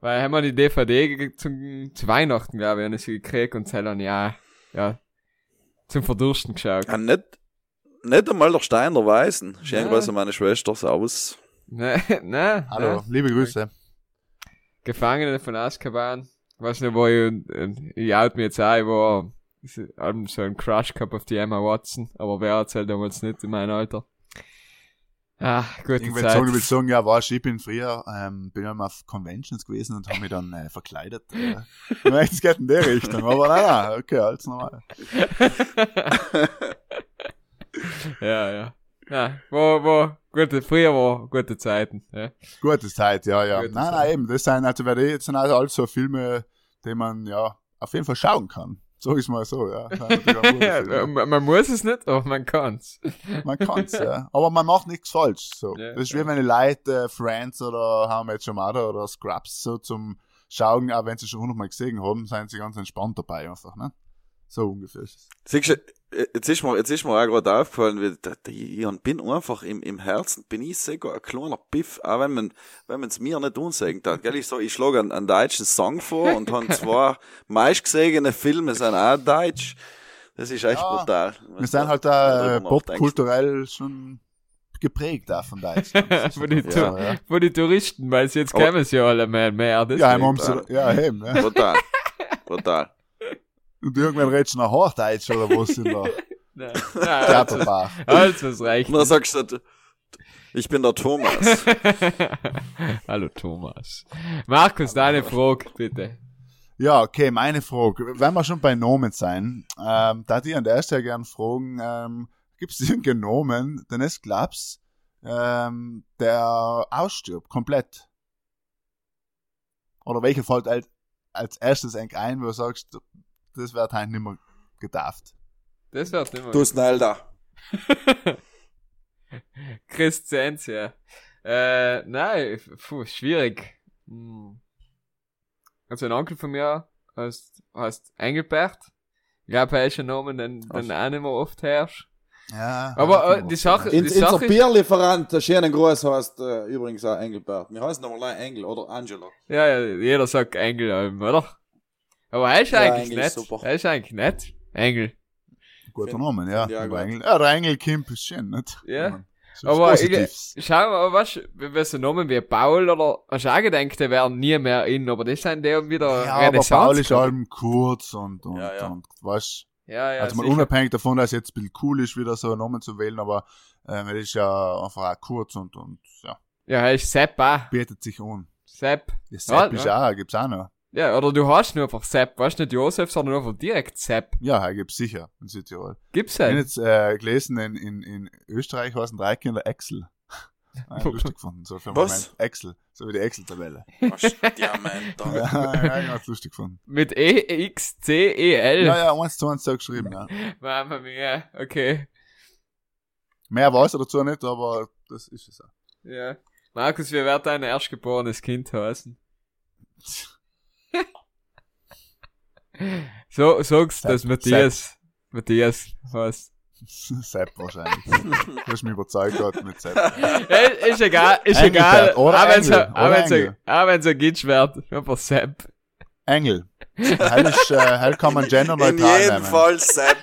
weil haben wir die DVD zum, zu Weihnachten, glaube ich, habe ich sie gekriegt und dann, ja, ja, zum Verdursten geschaut. Ja, nicht, nicht einmal der Stein der Weißen. Ja. Schenk was meine Schwester aus. Ne, ne, hallo, ne. liebe Grüße. Gefangene von Azkaban. Weiß nicht, wo ich, äh, ich out mir jetzt ich war ähm, so ein Crush gehabt auf die Emma Watson, aber wer erzählt damals nicht in meinem Alter. Ah, gute Irgendwann Zeit. sagen, ich will sagen, ja, war ich bin früher, ähm, bin ja mal auf Conventions gewesen und habe mich dann äh, verkleidet. Äh, ich es geht in die Richtung, aber nein, nein, okay, alles normal. ja, ja. Ja, war, war, gute, früher war gute Zeiten, ja. Gute Zeit, ja, ja. Gute nein, Zeit. nein, eben, das sind, also, weil jetzt sind also alles so Filme, die man, ja, auf jeden Fall schauen kann. So ist mal so, ja. Ja man, muss es nicht, aber man kann's. Man kann's, ja. Aber man macht nichts falsch, so. Ja, das ist ja. wie wenn die Leute, äh, Friends oder How I Met Your Mother oder Scrubs so zum Schauen, auch wenn sie schon hundertmal gesehen haben, sind sie ganz entspannt dabei einfach, ne? So ungefähr ist es. Siehst du, jetzt ist mir, jetzt ist mir auch gerade aufgefallen, wie, da, da, ich bin einfach im, im Herzen, bin ich sogar ein kleiner Piff, auch wenn man, wenn man es mir nicht unsagen hat, gell, ich so, ich schlage einen, einen deutschen Song vor und habe zwei meistgesehene Filme sind auch deutsch. Das ist echt Ja, brutal. Wir sind halt da äh, popkulturell schon geprägt auch von Deutschland. Von Tu- so, ja. von die Touristen, weil sie jetzt kämen sie alle mehr, mehr, Ja, haben sie, ja, eben, ja. Brutal. Brutal. Und irgendwann redest du noch Hochdeutsch oder was in der Nein, nein, also, also, es reicht. Und dann sagst du, ich bin der Thomas. Hallo Thomas. Markus, deine Frage, bitte. Ja, okay, meine Frage. Wenn wir schon bei Nomen sein, ähm, da die an der Stelle gern fragen, ähm, gibt es irgendeinen Nomen, den es glaubst, ähm, der ausstirbt, komplett? Oder welcher fällt als, als erstes eigentlich ein, wo du sagst, das wird halt nicht mehr gedarft? Das wird nicht mehr. Du Snelda. Ja. Äh, nein, puh, schwierig. Hm. Also ein Onkel von mir heißt, heißt Engelbert. Ich glaube, er ist ein Name, den, den auch nicht mehr oft herrscht. Ja. Aber äh, die Sache, die In, unser Sache ist, Bierlieferant, der schöne Gruß heißt äh, übrigens auch Engelbert. Wir heißen nochmal Engel oder Angela. ja, ja, jeder sagt Engel, oder? Aber er ist Ja, eigentlich Engel nett. ist super. Er ist eigentlich nett. Engel. Guter Find- Name, ja. auch Aber. Engel, ja, der Engel Kimp ist schön, nicht? Ja. So Aber was ich-. Schau, aber was, wenn so Namen wie Paul oder, hast du auch gedacht, die wären nie mehr in, aber das sind die wieder Ja, aber Renaissance. Paul ist allem kurz und, und, Ja, ja. und, weißt Ja, ja, also mal sicher. unabhängig davon, dass es jetzt ein bisschen cool ist, wieder so einen Namen zu wählen, aber ähm, er ist ja einfach auch kurz und, und ja, Ja, er ist Sepp auch. bietet sich an. Sepp. Ja, Sepp Ja, ist ja. auch, gibt's auch noch. Ja, oder du hast nur einfach Sepp. Weißt nicht Josef, sondern einfach direkt Sepp. Ja, er gibt's sicher in Südtirol. Gibt's Ich habe halt. jetzt äh, gelesen, in, in, in Österreich heißen drei Kinder Excel. Äh, lustig gefunden, so für einen Was? Moment. Excel, so wie die Excel-Tabelle. Diamant. ja, ja, ganz lustig gefunden. Mit E, X, C, E, L. Ja, ja, eins zu eins so geschrieben, ja. Mama mia, okay. Mehr weiß er dazu nicht, aber das ist es auch. Ja. Markus, wie wird dein erstgeborenes Kind heißen? So, sagst, Sepp, dass Matthias, Matthias heißt. Sepp wahrscheinlich. du hast mich überzeugt gerade mit Sepp. Äh, ist egal, ist Engel egal. Auch wenn's Engel, ein- Gitsch wird. Einfach Sepp. Engel. Hell, ist, äh, hell kann man In genderneutral jedem nehmen. Fall Sepp.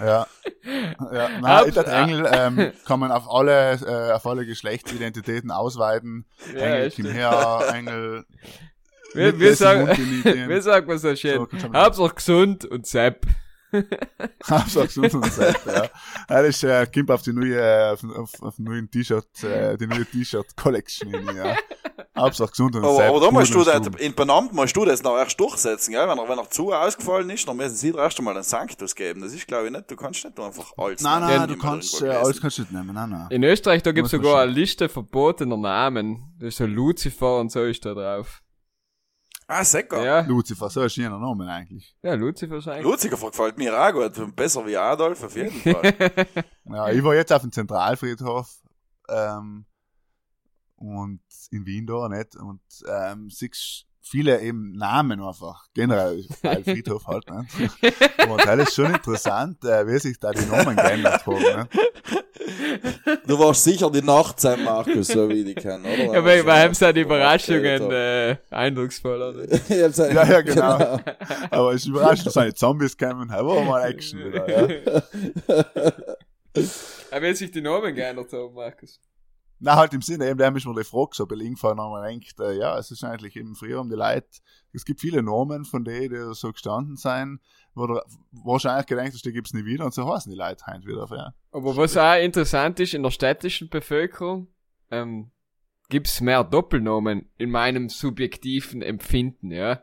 Ja. ja. Nein, Ab- ich dachte, Engel ähm, kann man auf alle, äh, auf alle Geschlechtsidentitäten ausweiten. Ja, Engel. Kim Engel. Wir, wir sagen, wir sagen mal so schön. So, Hauptsache gesund und Sepp. Hauptsache gesund und Sepp, ja. Das ist, äh, kommt auf die neue, auf, auf, auf den neuen T-Shirt, äh, die neue T-Shirt-Collection ja. Hauptsache gesund und Aber, Sepp. aber da musst du das, in Benamt musst du das noch erst durchsetzen, gell? Wenn er, wenn er zu ausgefallen ist, dann müssen sie dir erst einmal einen Sanctus geben. Das ist, glaube ich, nicht, du kannst nicht einfach alles Nein, nehmen. nein, Ich du kannst, äh, alles kannst du nicht nehmen, nein, nein. In Österreich, da gibt's sogar eine Liste verbotener Namen. Da ist so Lucifer und so ist da drauf. Ah, Secker. Ja, Lucifer, so ist jener Name eigentlich. ja, Lucifer ist eigentlich. Lucifer gefällt mir auch gut. Besser wie Adolf, auf jeden Fall. Ja, ich war jetzt auf dem Zentralfriedhof, ähm, und in Wien da, nicht? Und, ähm, siehst viele eben Namen einfach, generell, weil Friedhof halt, nicht? Und das ist schon interessant, äh, wie sich da die Namen geändert haben, ne? Du warst sicher die Nacht sein, Markus, so wie ich die kenne, oder? Ja, bei, bei ihm sind die Oder? Überraschungen äh, hab seine- Ja, ja, genau. Aber es ist überraschend, dass seine Zombies kommen, da war mal Action wieder, ja. Er will sich die Namen geändert haben, Markus. Na, halt im Sinne, eben, der mich mal die Frage so belegen gefallen, und man denkt, äh, ja, es ist eigentlich eben früher um die Leute, es gibt viele Namen von denen, die so gestanden sein, wo du wahrscheinlich gedacht hast, die gibt's nie wieder, und so heißen die Leute heint wieder, ja. Aber was auch interessant ist, in der städtischen Bevölkerung ähm, gibt's mehr Doppelnamen in meinem subjektiven Empfinden, ja.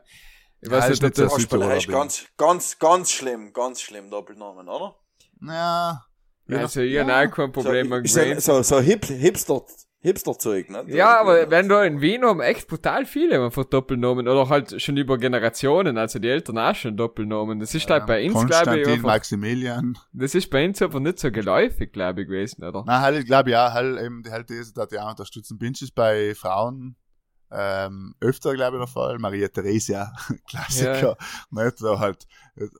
Ich Ja, weiß ist nicht, ob nicht so das. Fußballer ist ganz, ganz, ganz schlimm, ganz schlimm Doppelnamen, oder? Ja, also ich habe auch kein Problem so, mit ja Grains. so, so Hip, Hipster, Hipster-Zeug, ne? Ja, aber wenn du in Wien haben echt brutal viele einfach Doppelnamen oder halt schon über Generationen, also die Eltern auch schon Doppelnamen. Das ist halt bei uns, glaube ich, einfach, Maximilian. das ist bei uns einfach nicht so geläufig, glaube ich, gewesen, oder? Na, halt, ich glaube ja, halt eben, die halt diese, die auch unterstützen. Binge ist bei Frauen, ähm, öfter, glaube ich, der Fall. Maria Theresia, Klassiker, nicht? So halt,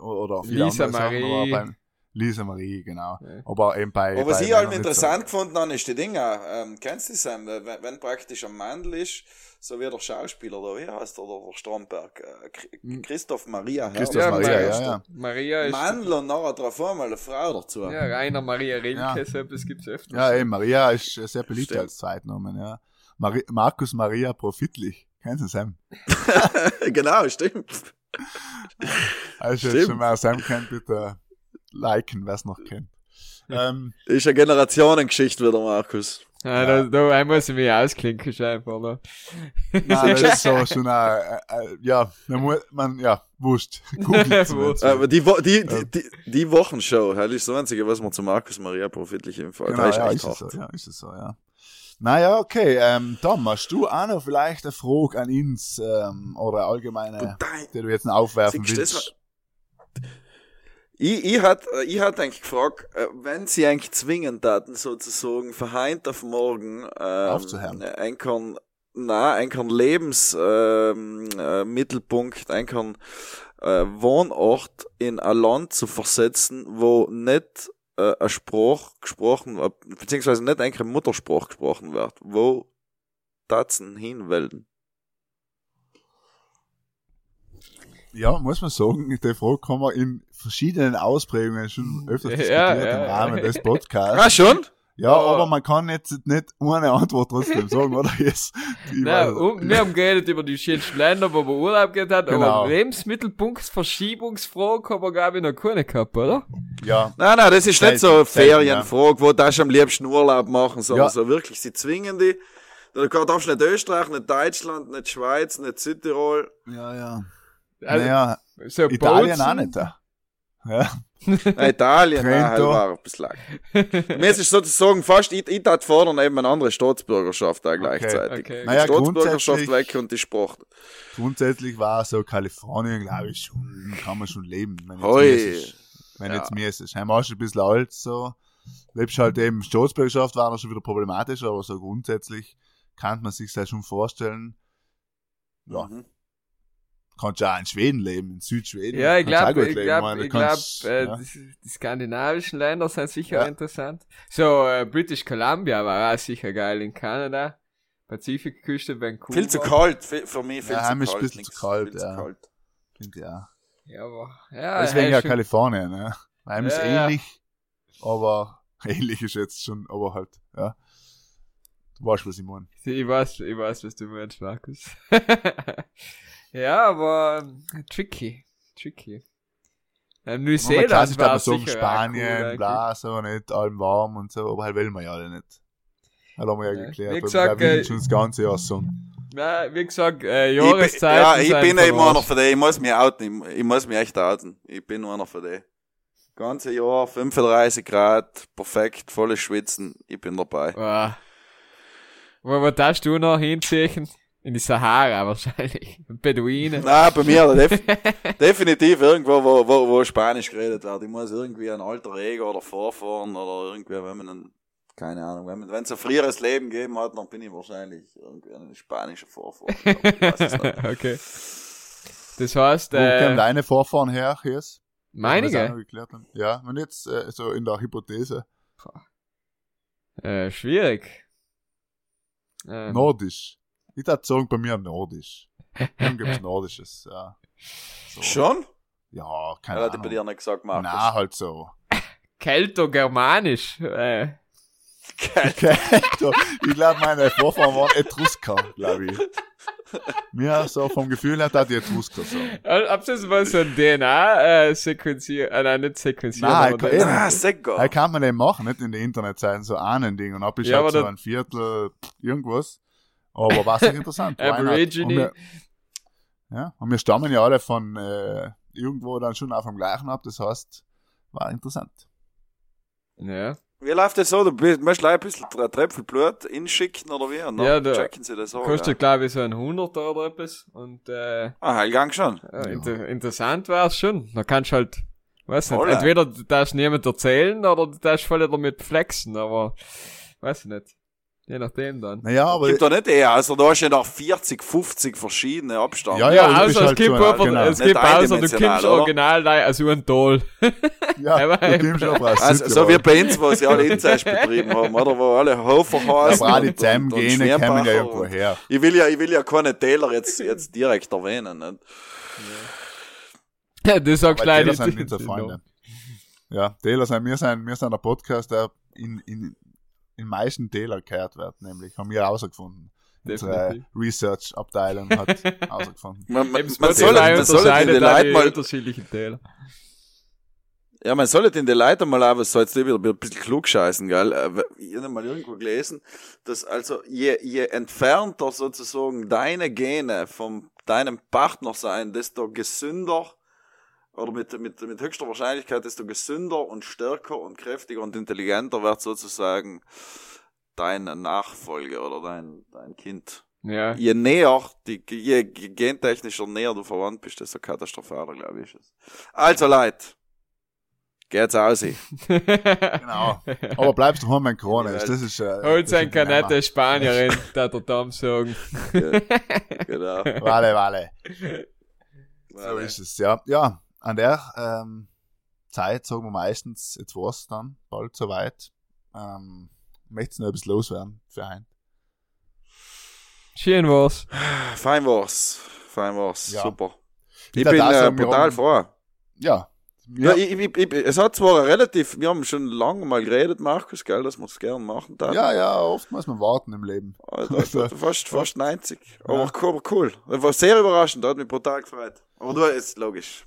oder viele Lisa andere Sachen, aber Marie. beim- Lisa Marie, genau. Ja. Aber eben bei, Aber was bei ich halt interessant gefunden habe, ist die Dinge, ähm, kennst du das, wenn, wenn praktisch ein Mandel ist, so wie der Schauspieler da, wie heißt der, der Stromberg, äh, Chri- Christoph Maria Herr. Christoph Ja, Maria, Maria, ja, ja. Maria ist, Mandel und nachher drauf einmal eine Frau dazu. ja, Rainer Maria Rilke, Ja. so etwas gibt's öfter. Ja, eben, Maria ist äh, sehr beliebt Stimmt. als Zweitnamen, ja. Mari Markus Maria Profitlich. Kennst du Sam? genau, stimmt. Also, Stimmt. jetzt schon mal Sam kennt, bitte liken, wer es noch kennt. Ähm, Ist eine Generationengeschichte wieder, Markus. Ja, da, da einmal muss ich mich ausklinken, schon einfach, ne? nein, das ist so schon äh, äh, ja, man, muss, man, ja, wurscht. Aber die, Wo die, die, die, die Wochenshow, das ist das Einzige, was man zu Markus Maria profitlich im Fall Genau, ist ja, ist es so, ja, ist es so, ja. Naja, okay, ähm, Tom, hast du auch noch vielleicht eine Frage an uns, ähm, oder allgemeine, die du jetzt noch aufwerfen Siehst du das willst? Ich, ich hat, ich hat eigentlich gefragt, äh, wenn sie eigentlich zwingen taten, sozusagen, verheint auf morgen, ähm, Aufzuhören. ein kann, na, ein kann Lebens, ähm, äh, ein kann, äh, Wohnort in ein Land zu versetzen, wo nicht, äh, ein Spruch gesprochen, äh, beziehungsweise nicht eigentlich ein Mutterspruch gesprochen wird, wo tatzen hinwelden. Ja, muss man sagen, die Frage kann man in verschiedenen Ausprägungen schon öfters Ja, diskutiert ja, im Rahmen ja. des Podcasts. Ah, schon? Ja, Aber- aber man kann jetzt nicht ohne Antwort trotzdem sagen, oder? Yes. Weiß- um, wir haben geredet über die schönsten Länder, wo man Urlaub gehabt hat, Genau. aber Lebensmittelpunktverschiebungsfrage haben wir, glaube ich, noch keine gehabt, oder? ja, Nein, nein, das ist nicht so eine Ferienfrage, wo du am liebsten Urlaub machen, sondern Ja. so wirklich, sie zwingen die. Du darfst nicht Österreich, nicht Deutschland, nicht Schweiz, nicht Südtirol. ja, ja. Also, naja, so Italien Bozen- auch nicht. Ja. ja. Nein, Italien, nein, Trento. halt war ein bisschen lang. Mir ist sozusagen fast, ich, ich tat fordern eben eine andere Staatsbürgerschaft auch gleichzeitig. okay. Die Naja, Staatsbürgerschaft grundsätzlich- weg und die Sprache. Grundsätzlich war so Kalifornien, glaube ich, schon, kann man schon leben. Wenn jetzt Hoi. mir ist. Wenn Ja. jetzt mir ist. Schon ein bisschen alt, so. Lebst halt eben, Staatsbürgerschaft war noch schon wieder problematisch, aber so grundsätzlich kann man sich das schon vorstellen. Ja, Mhm. Kannst ja auch in Schweden leben, in Südschweden. Ja, ich glaube, ich leben, glaube, ich glaube, äh, ja. die, die skandinavischen Länder sind sicher Ja. interessant. So, äh, British Columbia war auch sicher geil in Kanada. Pazifikküste, Vancouver. Viel zu kalt, viel- für mich viel Ja, zu kalt. ein bisschen zu kalt, viel zu ja. kalt. Auch. Ja, aber, ja, Deswegen hey, ja Kalifornien, ne? Heim ist Ja, ja. ähnlich, aber ähnlich ist jetzt schon, aber halt, ja. Du weißt, was ich meine. Ich weiß, ich weiß, was du meinst, Markus. ja, aber ähm, tricky, tricky. Man kann Neuseeland war aber so auch Spanien, cool, bla, so nicht, allem warm und so, aber halt will man ja alle nicht. Das haben wir ja Ja. geklärt. Wie aber gesagt, wir äh, schon das ganze Jahr so. Na, wie gesagt, äh, Ich bin, Jahreszeiten ja, ich bin eben einer von denen. Ich muss mich outen. Ich, ich muss mich echt outen. Ich bin einer von denen. Ganze Jahr, 35 Grad, perfekt, volles Schwitzen. Ich bin dabei. Boah. Wo, wo darfst du noch hinziehen? In die Sahara wahrscheinlich. Beduinen. Na, bei mir def definitiv irgendwo, wo, wo, wo Spanisch geredet wird. Ich muss irgendwie ein alter Ego oder vorfahren oder irgendwie, wenn man einen, keine Ahnung, wenn wenn es ein früheres Leben gegeben hat, dann bin ich wahrscheinlich irgendwie ein spanischer Vorfahren. Okay. Das heißt, Wo kämen äh, deine Vorfahren her, noch meinige? Ja, wenn jetzt äh, so in der Hypothese Äh, schwierig. Ähm, nordisch. Ich würde sagen, bei mir nordisch. Dann gibt's nordisches, ja. So. Schon? Ja, keine Ja, hat die bei dir Ahnung. nicht gesagt, Markus. Na, halt so. Kelto-Germanisch. Äh, so, ich glaube, meine Vorfahren waren Etrusker, glaube ich. Mir so vom Gefühl her, da die Etrusker so. ob das mal so ein DNA äh, äh, nein, nicht sequenzieren, Nein, aber ich- das- Ah. Da kann man den machen, nicht in der Internetseiten, so einen Ding. Und ab ist Ja, halt so ein Viertel irgendwas. Aber war sicher interessant. Aborigine. Und wir, ja, und wir stammen ja alle von äh, irgendwo dann schon auch vom gleichen ab. Das heißt, war interessant. ja. Wie läuft das so? Du bist- möchtest gleich ein bisschen Tre- Tröpfel Blut inschicken oder wie? Und dann Ja, da- checken sie das auch. Kostet, Ja. glaube ich, so ein Hunderter oder etwas. Und äh, Ah, Heilgang schon. ja, inter interessant wär's schon. Da kannst du halt, weiß nicht, entweder du darfst niemand erzählen oder du darfst voll damit flexen, aber weiß ich nicht. Je nachdem dann. Naja, aber Gibt doch nicht eher, also da hast du ja noch 40, 50 verschiedene Abstände. Ja, Ja, bist außer es halt gibt, so ein- aber, genau. es gibt außer du kommst oder? original da als ein Toll. ja, aber- du kommst aber Also, so wie bei uns, wo sie alle Inzest betrieben haben, oder? Wo alle Hofer heißen. Aber und Zusammengene kommen ja irgendwo her. Ich will ja, ich will ja keine Täler jetzt, jetzt direkt erwähnen, nicht? Ja, du sagst leider Täler sind nicht so Freunde. Ja, Täler sind, wir sind, wir sind ein Podcast, der in, in, in meisten Täler gehört wird, nämlich, haben wir herausgefunden. Unsere. Research-Abteilung hat herausgefunden. Man, man, man Spotify soll, man soll den Leuten mal, unterschiedlichen Täler. ja, man soll den Leuten mal auch, was soll jetzt wieder ein bisschen klug scheißen, gell? Äh, Ich habe mal irgendwo gelesen, dass also je, je entfernter sozusagen deine Gene vom deinem Partner sein, desto gesünder oder mit, mit, mit höchster Wahrscheinlichkeit, desto gesünder und stärker und kräftiger und intelligenter wird sozusagen deine Nachfolge oder dein, dein Kind. Ja. Je näher, die, je gentechnischer näher du verwandt bist, desto katastrophaler, glaube ich, ist es. Also, Leute, geht's aus. Genau. Aber bleibst du wenn Corona ist. Das ist, äh, Holt sein. Kanette Spanierin, da der Tom sagen. genau. Wale, wale. So ist es, ja. Ja, an der ähm, Zeit sagen wir meistens, jetzt war's dann bald soweit. Ähm, möchtest du noch etwas loswerden für ein? Schön war's. Fein war's. Fein war's. Ja. Super. Ich Ich bin äh, brutal froh. Ja. Ja, Ja, ich, ich, ich, es hat zwar relativ, wir haben schon lange mal geredet, Markus, gell, dass wir es gerne machen. Da. ja, ja, oft muss man warten im Leben. Alter, fast, fast 90. Aber cool, cool. Das war sehr überraschend, hat mich brutal gefreut. Aber du, ist logisch.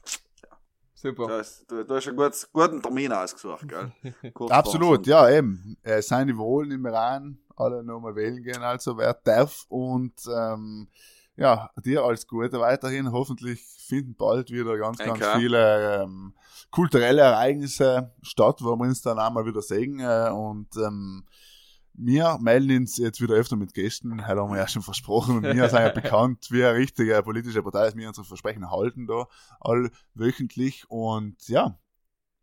Du Super. hast, du, du hast einen guten, guten Termin ausgesucht, gell? Absolut, ja, eben. Äh, seien die wohl im Iran, alle nochmal wählen gehen, also wer darf. Und ähm, ja, dir alles Gute weiterhin. Hoffentlich finden bald wieder ganz, ganz Danke. viele ähm, kulturelle Ereignisse statt, wo wir uns dann einmal wieder sehen. Äh, und ähm, wir melden uns jetzt wieder öfter mit Gästen, das haben wir ja schon versprochen. Und wir sind ja bekannt wie eine richtige politische Partei, dass wir unsere Versprechen halten da, all wöchentlich. Und ja,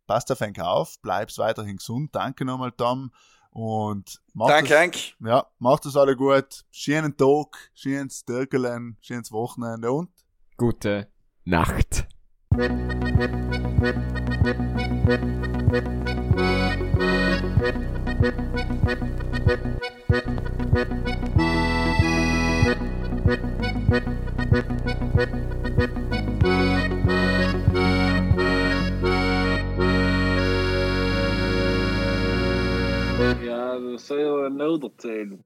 passt auf einen auf, bleibst weiterhin gesund. Danke nochmal, Tom. Und macht Danke, es, Hank. ja, macht es alle gut. Schönen Tag, schönes Türkelen, schönes Wochenende und Gute Nacht. Ja, de zullen een nodelteen.